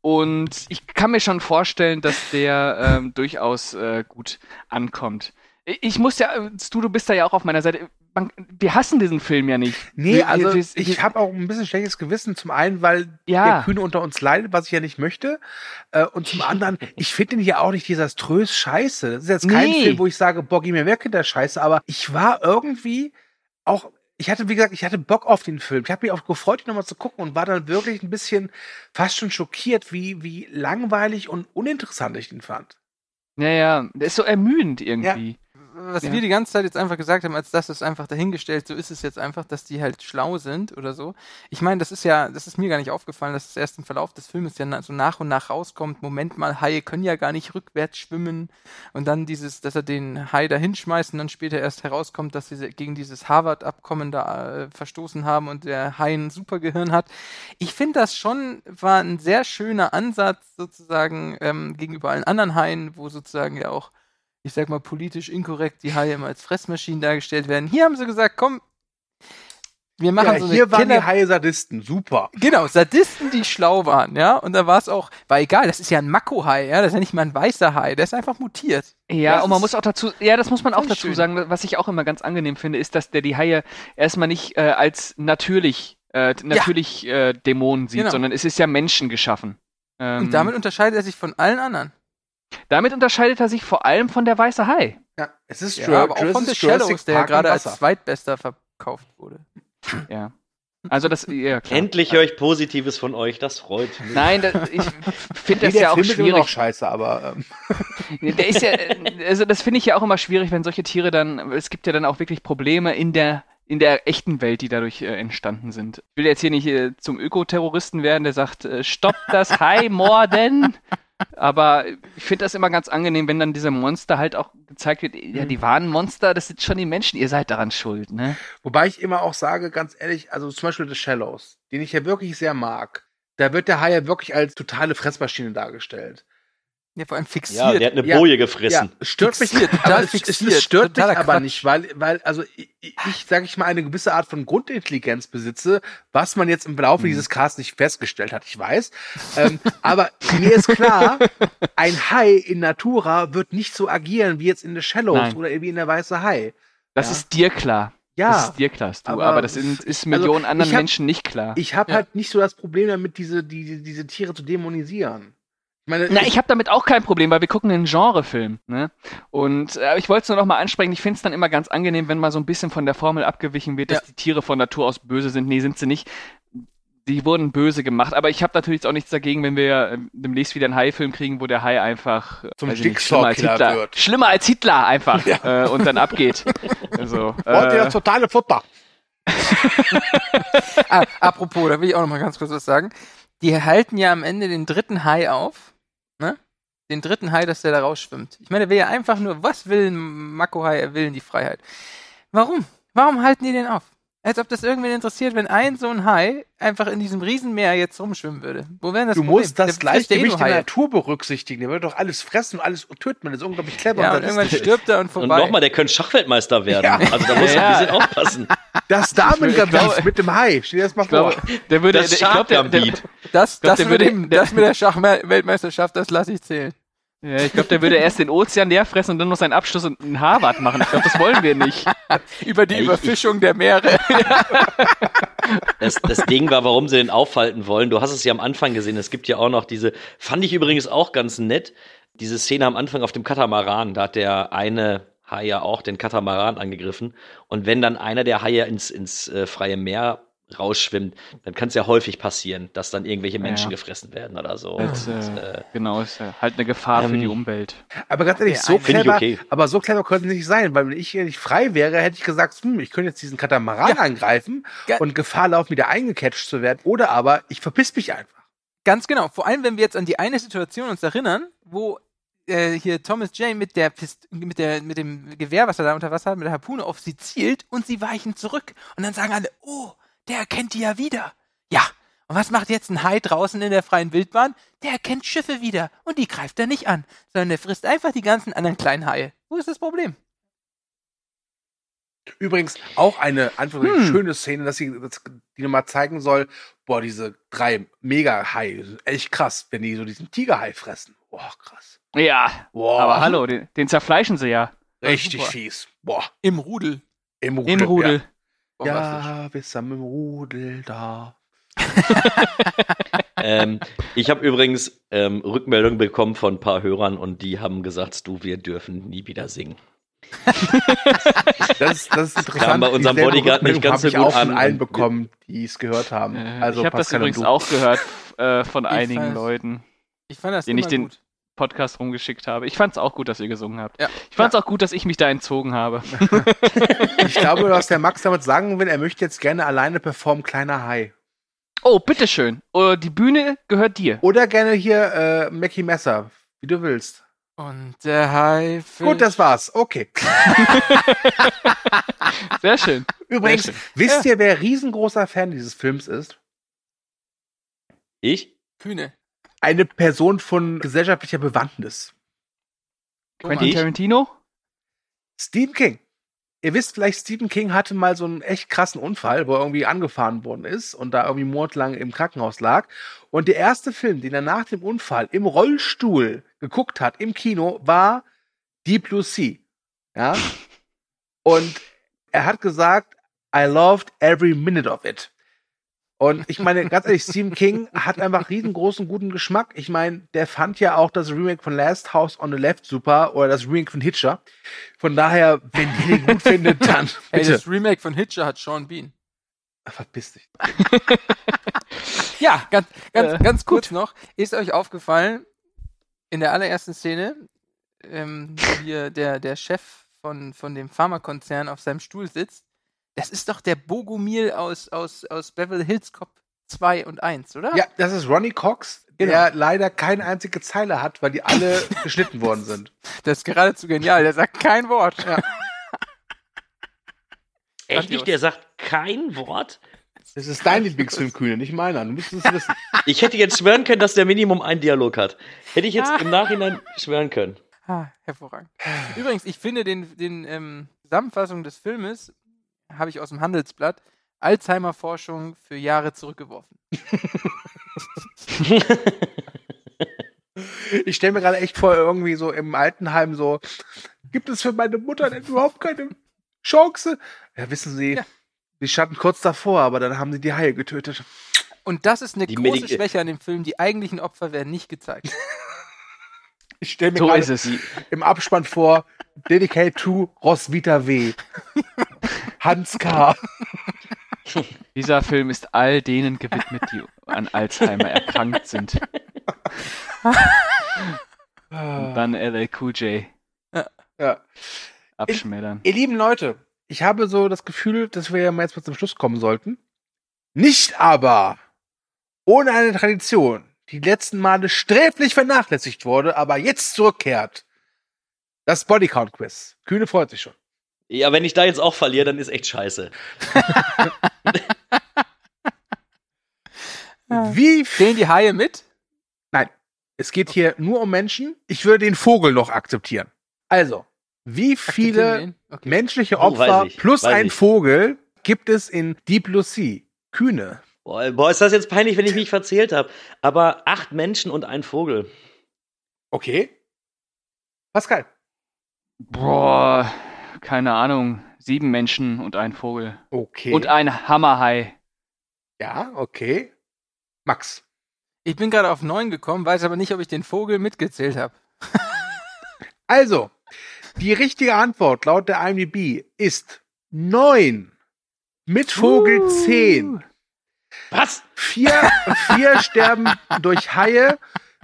Und ich kann mir schon vorstellen, dass der ähm, durchaus äh, gut ankommt. Ich, muss ja, Stu, du bist da ja auch auf meiner Seite. Man, wir hassen diesen Film ja nicht. Nee, Wir- also wir- ich habe auch ein bisschen schlechtes Gewissen. Zum einen, weil Ja. der Kühne unter uns leidet, was ich ja nicht möchte. Äh, und zum anderen, ich finde ihn ja auch nicht desaströs scheiße. Das ist jetzt kein Nee. Film, wo ich sage, boah, geh mir weg der Scheiße. Aber ich war irgendwie auch, ich hatte, wie gesagt, ich hatte Bock auf den Film. Ich habe mich auch gefreut, ihn nochmal zu gucken und war dann wirklich ein bisschen fast schon schockiert, wie, wie langweilig und uninteressant ich ihn fand. Ja, ja, der ist so ermüdend irgendwie. Was Ja. wir die ganze Zeit jetzt einfach gesagt haben, als das ist einfach dahingestellt, so ist es jetzt einfach, dass die halt schlau sind oder so. Ich meine, das ist ja, das ist mir gar nicht aufgefallen, dass es erst im Verlauf des Filmes ja so nach und nach rauskommt, Moment mal, Haie können ja gar nicht rückwärts schwimmen und dann dieses, dass er den Hai da hinschmeißt und dann später erst herauskommt, dass sie gegen dieses Harvard-Abkommen da äh, verstoßen haben und der Hai ein Supergehirn hat. Ich finde das schon, war ein sehr schöner Ansatz sozusagen ähm, gegenüber allen anderen Haien, wo sozusagen ja auch ich sag mal, politisch inkorrekt die Haie immer als Fressmaschinen dargestellt werden. Hier haben sie gesagt, komm, wir machen Ja, so hier eine waren Kinder die Haie Sadisten, super. Genau, Sadisten, die schlau waren, ja. Und da war es auch, war egal, das ist ja ein Mako-Hai, ja. Das ist ja nicht mal ein weißer Hai, der ist einfach mutiert. Ja, Das und man muss auch dazu, ja, das muss man auch dazu schön. sagen, was ich auch immer ganz angenehm finde, ist, dass der die Haie erstmal nicht äh, als natürlich, äh, natürlich äh, Dämonen sieht, Genau. sondern es ist ja Menschen geschaffen. Ähm, Und damit unterscheidet er sich von allen anderen. Damit unterscheidet er sich vor allem von der weiße Hai. Ja, es ist Ja, aber auch von ist The Shallows, der ja gerade als zweitbester verkauft wurde. Ja. Also das, ja klar. Endlich höre ich Positives von euch, das freut mich. Nein, das, ich finde Nee, das der ja auch Film ist immer noch schwierig. scheiße, aber ähm, Der ist ja, also das finde ich ja auch immer schwierig, wenn solche Tiere dann, es gibt ja dann auch wirklich Probleme in der in der echten Welt, die dadurch äh, entstanden sind. Ich will jetzt hier nicht äh, zum Ökoterroristen werden, der sagt, äh, stopp das Hai-Morden. Aber ich finde das immer ganz angenehm, wenn dann diese Monster halt auch gezeigt wird, ja, die wahren Monster, das sind schon die Menschen, ihr seid daran schuld, ne? Wobei ich immer auch sage, ganz ehrlich, also zum Beispiel The Shallows, den ich ja wirklich sehr mag, da wird der Hai ja wirklich als totale Fressmaschine dargestellt. Ja, vor allem fixiert. Ja, der hat eine Ja, Boje gefressen. Ja, stört Fixiert, mich, total aber es, fixiert, es stört mich aber Quatsch. nicht, weil, weil also ich, ich sage ich mal, eine gewisse Art von Grundintelligenz besitze, was man jetzt im Laufe Mhm. dieses Casts nicht festgestellt hat, ich weiß. ähm, aber mir ist klar, ein Hai in Natura wird nicht so agieren wie jetzt in The Shallows Nein. oder wie in der Weiße Hai. Das Ja. ist dir klar. Ja, Das ist dir klar, du. Aber, aber das ist, ist also, Millionen anderen ich hab- Menschen nicht klar. Ich habe Ja. halt nicht so das Problem damit, diese, die, diese Tiere zu dämonisieren. Ich meine, Na, ich habe damit auch kein Problem, weil wir gucken einen Genrefilm. Ne? Und äh, ich wollte es nur noch mal ansprechen. Ich finde es dann immer ganz angenehm, wenn mal so ein bisschen von der Formel abgewichen wird, dass Ja. die Tiere von Natur aus böse sind. Nee, sind sie nicht. Die wurden böse gemacht. Aber ich habe natürlich auch nichts dagegen, wenn wir äh, demnächst wieder einen Hai-Film kriegen, wo der Hai einfach äh, Zum nicht, schlimmer als Hitler, wird. schlimmer als Hitler einfach äh, und dann abgeht. Also, Wollt ihr äh, das totale Futter? ah, apropos, da will ich auch noch mal ganz kurz was sagen. Die halten ja am Ende den dritten Hai auf? Den dritten Hai, dass der da rausschwimmt. Ich meine, der will ja einfach nur, was will ein Mako-Hai? Er will die Freiheit. Warum? Warum halten die den auf? Als ob das irgendwen interessiert, wenn ein so ein Hai einfach in diesem Riesenmeer jetzt rumschwimmen würde. Wo wäre das Du Problem? musst das Der eh Gleichgewicht der Haie. Natur berücksichtigen. Der wird doch alles fressen und alles töten. Man ist unglaublich clever. Ja, und und das, irgendwann ist stirbt er und Und vorbei. nochmal, der könnte Schachweltmeister werden. Ja. Also da muss man Ja. ein bisschen aufpassen. das glaube- mit dem Hai. Stell dir das mal glaube, vor. der würde, Das der, ich der, der, das, glaub, das, der würde- das mit der Schachweltmeisterschaft, das lasse ich zählen. Ja, ich glaube, der würde erst den Ozean leer fressen und dann noch seinen Abschluss und einen Harvard machen. Ich glaube, das wollen wir nicht. Über die Ja, ich- Überfischung der Meere. Das, das Ding war, warum sie den aufhalten wollen. Du hast es ja am Anfang gesehen. Es gibt ja auch noch diese, fand ich übrigens auch ganz nett, diese Szene am Anfang auf dem Katamaran. Da hat der eine Hai ja auch den Katamaran angegriffen. Und wenn dann einer der Haie ins, ins äh, freie Meer rausschwimmt, dann kann es ja häufig passieren, dass dann irgendwelche Menschen Ja. gefressen werden oder so. Das, Und, äh, äh, genau, ist äh, halt eine Gefahr für Ähm, die Umwelt. Aber ganz ehrlich, Ja, so clever, okay. aber so clever könnte es nicht sein, weil wenn ich hier nicht frei wäre, hätte ich gesagt, hm, ich könnte jetzt diesen Katamaran Ja. angreifen Ge- und Gefahr laufen, wieder eingecatcht zu werden. Oder aber ich verpiss mich einfach. Ganz genau. Vor allem, wenn wir jetzt an die eine Situation uns erinnern, wo äh, hier Thomas Jane mit der Pist mit der mit dem Gewehr, was er da unter Wasser hat, mit der Harpune auf sie zielt und sie weichen zurück und dann sagen alle, oh, der erkennt die ja wieder. Ja. Und was macht jetzt ein Hai draußen in der freien Wildbahn? Der erkennt Schiffe wieder und die greift er nicht an, sondern der frisst einfach die ganzen anderen kleinen Haie. Wo ist das Problem? Übrigens auch eine einfach Hm. schöne Szene, dass sie dass die nochmal zeigen soll, boah, diese drei Mega-Hai, echt krass, wenn die so diesen Tigerhai fressen. Boah, krass. Ja, Boah, aber hallo, den, den zerfleischen sie ja. richtig fies. Boah, Im Rudel. im Rudel. Im Rudel. Ja, ja wir sind im Rudel da. ähm, ich habe übrigens ähm, Rückmeldungen bekommen von ein paar Hörern und die haben gesagt, du, wir dürfen nie wieder singen. Das ist, das ist interessant. Kam bei unserem Bodyguard nicht ganz so ich gut auch von an. allen bekommen, die es gehört haben. Äh, Also ich habe das übrigens auch gehört äh, von Ich einigen fand's- Leuten, Ich fand das denen ich den gut. Podcast rumgeschickt habe. Ich fand es auch gut, dass ihr gesungen habt. Ja. Ich fand es auch gut, dass ich mich da entzogen habe. Ich glaube, was der Max damit sagen will, er möchte jetzt gerne alleine performen, kleiner Hai. Oh, bitteschön. Oh, die Bühne gehört dir. Oder gerne hier äh, Mackie Messer, wie du willst. Und der Hai Gut, das war's. Okay. Sehr schön. Übrigens, Sehr schön. wisst ihr, wer riesengroßer Fan dieses Films ist? Ich? Kühne. Eine Person von gesellschaftlicher Bewandtnis. Quentin? Tarantino? Stephen King. Ihr wisst vielleicht, Stephen King hatte mal so einen echt krassen Unfall, wo er irgendwie angefahren worden ist und da irgendwie monatelang im Krankenhaus lag. Und der erste Film, den er nach dem Unfall im Rollstuhl geguckt hat, im Kino, war Deep Blue Sea. Ja. Und er hat gesagt, I loved every minute of it. Und ich meine, ganz ehrlich, Stephen King hat einfach riesengroßen guten Geschmack. Ich meine, der fand ja auch das Remake von Last House on the Left super oder das Remake von Hitcher. Von daher, wenn ihr den gut findet, dann Hey, bitte. das Remake von Hitcher hat Sean Bean. Verpiss dich. Ja, ganz, ganz, Äh, ganz kurz noch. Ist euch aufgefallen, in der allerersten Szene, ähm, hier der, der Chef von, von dem Pharmakonzern auf seinem Stuhl sitzt, das ist doch der Bogomil aus, aus, aus Beverly Hills Cop 2 und 1, oder? Ja, das ist Ronnie Cox, Genau. der leider keine einzige Zeile hat, weil die alle geschnitten worden sind. Das ist geradezu genial, der sagt kein Wort. Ja. Echt nicht? Der sagt kein Wort? Das ist dein Lieblingsfilm, Kühne, nicht meiner. Du müsstest es wissen. Ich hätte jetzt schwören können, dass der Minimum einen Dialog hat. Hätte ich jetzt im Nachhinein schwören können. Ah, hervorragend. Übrigens, ich finde den, den ähm, Zusammenfassung des Filmes, habe ich aus dem Handelsblatt, Alzheimer-Forschung für Jahre zurückgeworfen. Ich stelle mir gerade echt vor, irgendwie so im Altenheim so, gibt es für meine Mutter denn überhaupt keine Chance? Ja, wissen Sie, Ja. die standen kurz davor, aber dann haben sie die Haie getötet. Und das ist eine Die große Medi- Schwäche an dem Film. Die eigentlichen Opfer werden nicht gezeigt. Ich stelle mir So gerade ist es. im Abspann vor, Dedicate to Roswitha W. Hans K. Dieser Film ist all denen gewidmet, die an Alzheimer erkrankt sind. Und dann LL Cool J Ja. abschmettern. Ihr lieben Leute, ich habe so das Gefühl, dass wir ja mal jetzt mal zum Schluss kommen sollten. Nicht aber ohne eine Tradition, die letzten Male sträflich vernachlässigt wurde, aber jetzt zurückkehrt. Das Bodycount Quiz. Kühne freut sich schon. Ja, wenn ich da jetzt auch verliere, dann ist echt scheiße. Wie Zählen die Haie mit? Nein, es geht hier nur um Menschen. Ich würde den Vogel noch akzeptieren. Also, wie viele? Okay. menschliche Oh, Opfer ich, plus weiß ein ich. Vogel gibt es in Deep Blue Sea? Kühne. Boah, boah, ist das jetzt peinlich, wenn ich mich verzählt habe. Aber acht Menschen und ein Vogel. Okay. Pascal. Boah, keine Ahnung. Sieben Menschen und ein Vogel. Okay. Und ein Hammerhai. ja, okay. Max. Ich bin gerade auf neun gekommen, weiß aber nicht, ob ich den Vogel mitgezählt habe. Also, die richtige Antwort laut der IMDb ist neun. Mit Vogel Uh. zehn. Was? Vier, vier sterben durch Haie,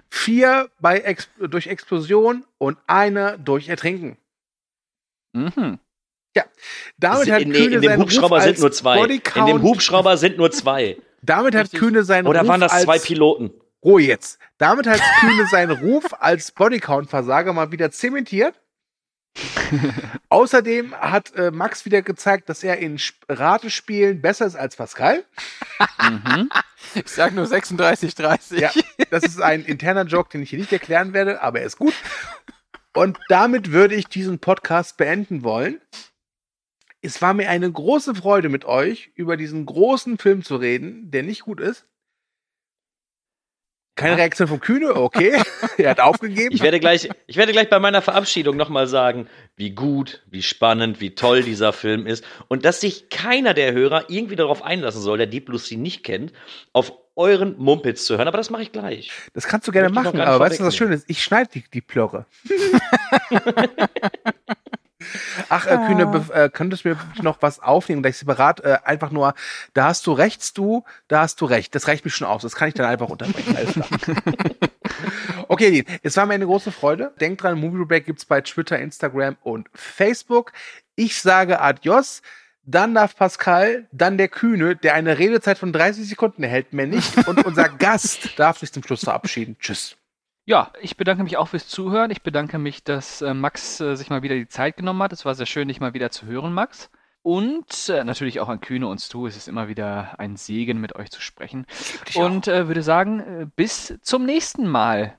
vier bei Ex durch Explosion und eine durch Ertrinken. Mhm. Damit hat in, Kühne in dem Hubschrauber sind nur zwei. In dem Hubschrauber sind nur zwei. damit hat Richtig. Kühne seinen Oder Ruf waren das zwei Piloten? Ruhe jetzt. Damit hat Kühne seinen Ruf als Bodycount-Versager mal wieder zementiert. Außerdem hat äh, Max wieder gezeigt, dass er in Sp- Ratespielen besser ist als Pascal. Mhm. Ich sag nur 36, 30. Ja, das ist ein interner Joke, den ich hier nicht erklären werde, aber er ist gut. Und damit würde ich diesen Podcast beenden wollen. Es war mir eine große Freude mit euch, über diesen großen Film zu reden, der nicht gut ist. Keine Reaktion von Kühne, okay. er hat aufgegeben. Ich werde gleich, ich werde gleich bei meiner Verabschiedung nochmal sagen, wie gut, wie spannend, wie toll dieser Film ist und dass sich keiner der Hörer irgendwie darauf einlassen soll, der Deep Blue Sea nicht kennt, auf euren Mumpitz zu hören. Aber das mache ich gleich. Das kannst du gerne machen, aber weißt du, was vorwegnehmen. schön ist? Ich schneide die, die Plörre. Ach, äh, Kühne, äh, könntest du mir noch was aufnehmen, gleich separat? Äh, einfach nur, da hast du rechts, du, da hast du recht. Das reicht mir schon aus. Das kann ich dann einfach unterbrechen. Alles klar. okay, es war mir eine große Freude. Denkt dran, Movie Break gibt's bei Twitter, Instagram und Facebook. Ich sage Adios. Dann darf Pascal, dann der Kühne, der eine Redezeit von 30 Sekunden erhält, mehr nicht. Und unser Gast darf sich zum Schluss verabschieden. Tschüss. Ja, ich bedanke mich auch fürs Zuhören. Ich bedanke mich, dass äh, Max äh, sich mal wieder die Zeit genommen hat. Es war sehr schön, dich mal wieder zu hören, Max. Und äh, natürlich auch an Kühne und Stu. Es ist immer wieder ein Segen, mit euch zu sprechen. Und äh, würde sagen, äh, bis zum nächsten Mal.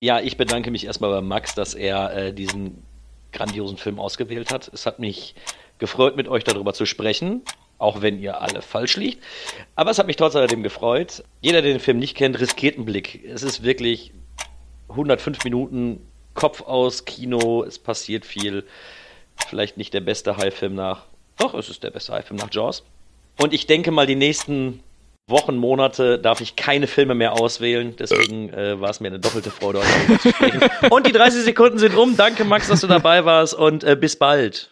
Ja, ich bedanke mich erstmal bei Max, dass er äh, diesen grandiosen Film ausgewählt hat. Es hat mich gefreut, mit euch darüber zu sprechen, auch wenn ihr alle falsch liegt. Aber es hat mich trotzdem gefreut. Jeder, der den Film nicht kennt, riskiert einen Blick. Es ist wirklich 105 Minuten Kopf aus Kino, es passiert viel. Vielleicht nicht der beste High-Film nach. Doch, es ist der beste High-Film nach Jaws. Und ich denke mal, die nächsten Wochen, Monate darf ich keine Filme mehr auswählen. Deswegen äh, war es mir eine doppelte Freude, heute zu sprechen. Und die 30 Sekunden sind um. Danke, Max, dass du dabei warst und äh, bis bald.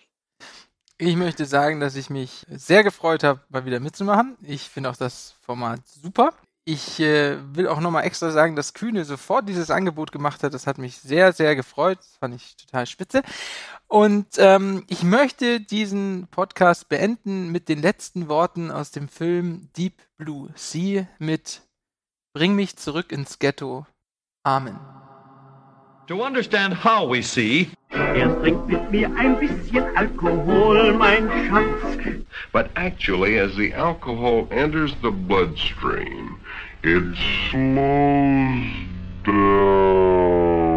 Ich möchte sagen, dass ich mich sehr gefreut habe, mal wieder mitzumachen. Ich finde auch das Format super. Ich äh, will auch nochmal extra sagen, dass Kühne sofort dieses Angebot gemacht hat. Das hat mich sehr, sehr gefreut. Das fand ich total spitze. Und ähm, ich möchte diesen Podcast beenden mit den letzten Worten aus dem Film Deep Blue Sea mit Bring mich zurück ins Ghetto. Amen. To understand how we see, Erst trink mit mir ein bisschen Alkohol, mein Schatz. But actually, as the alcohol enters the bloodstream, it slows down.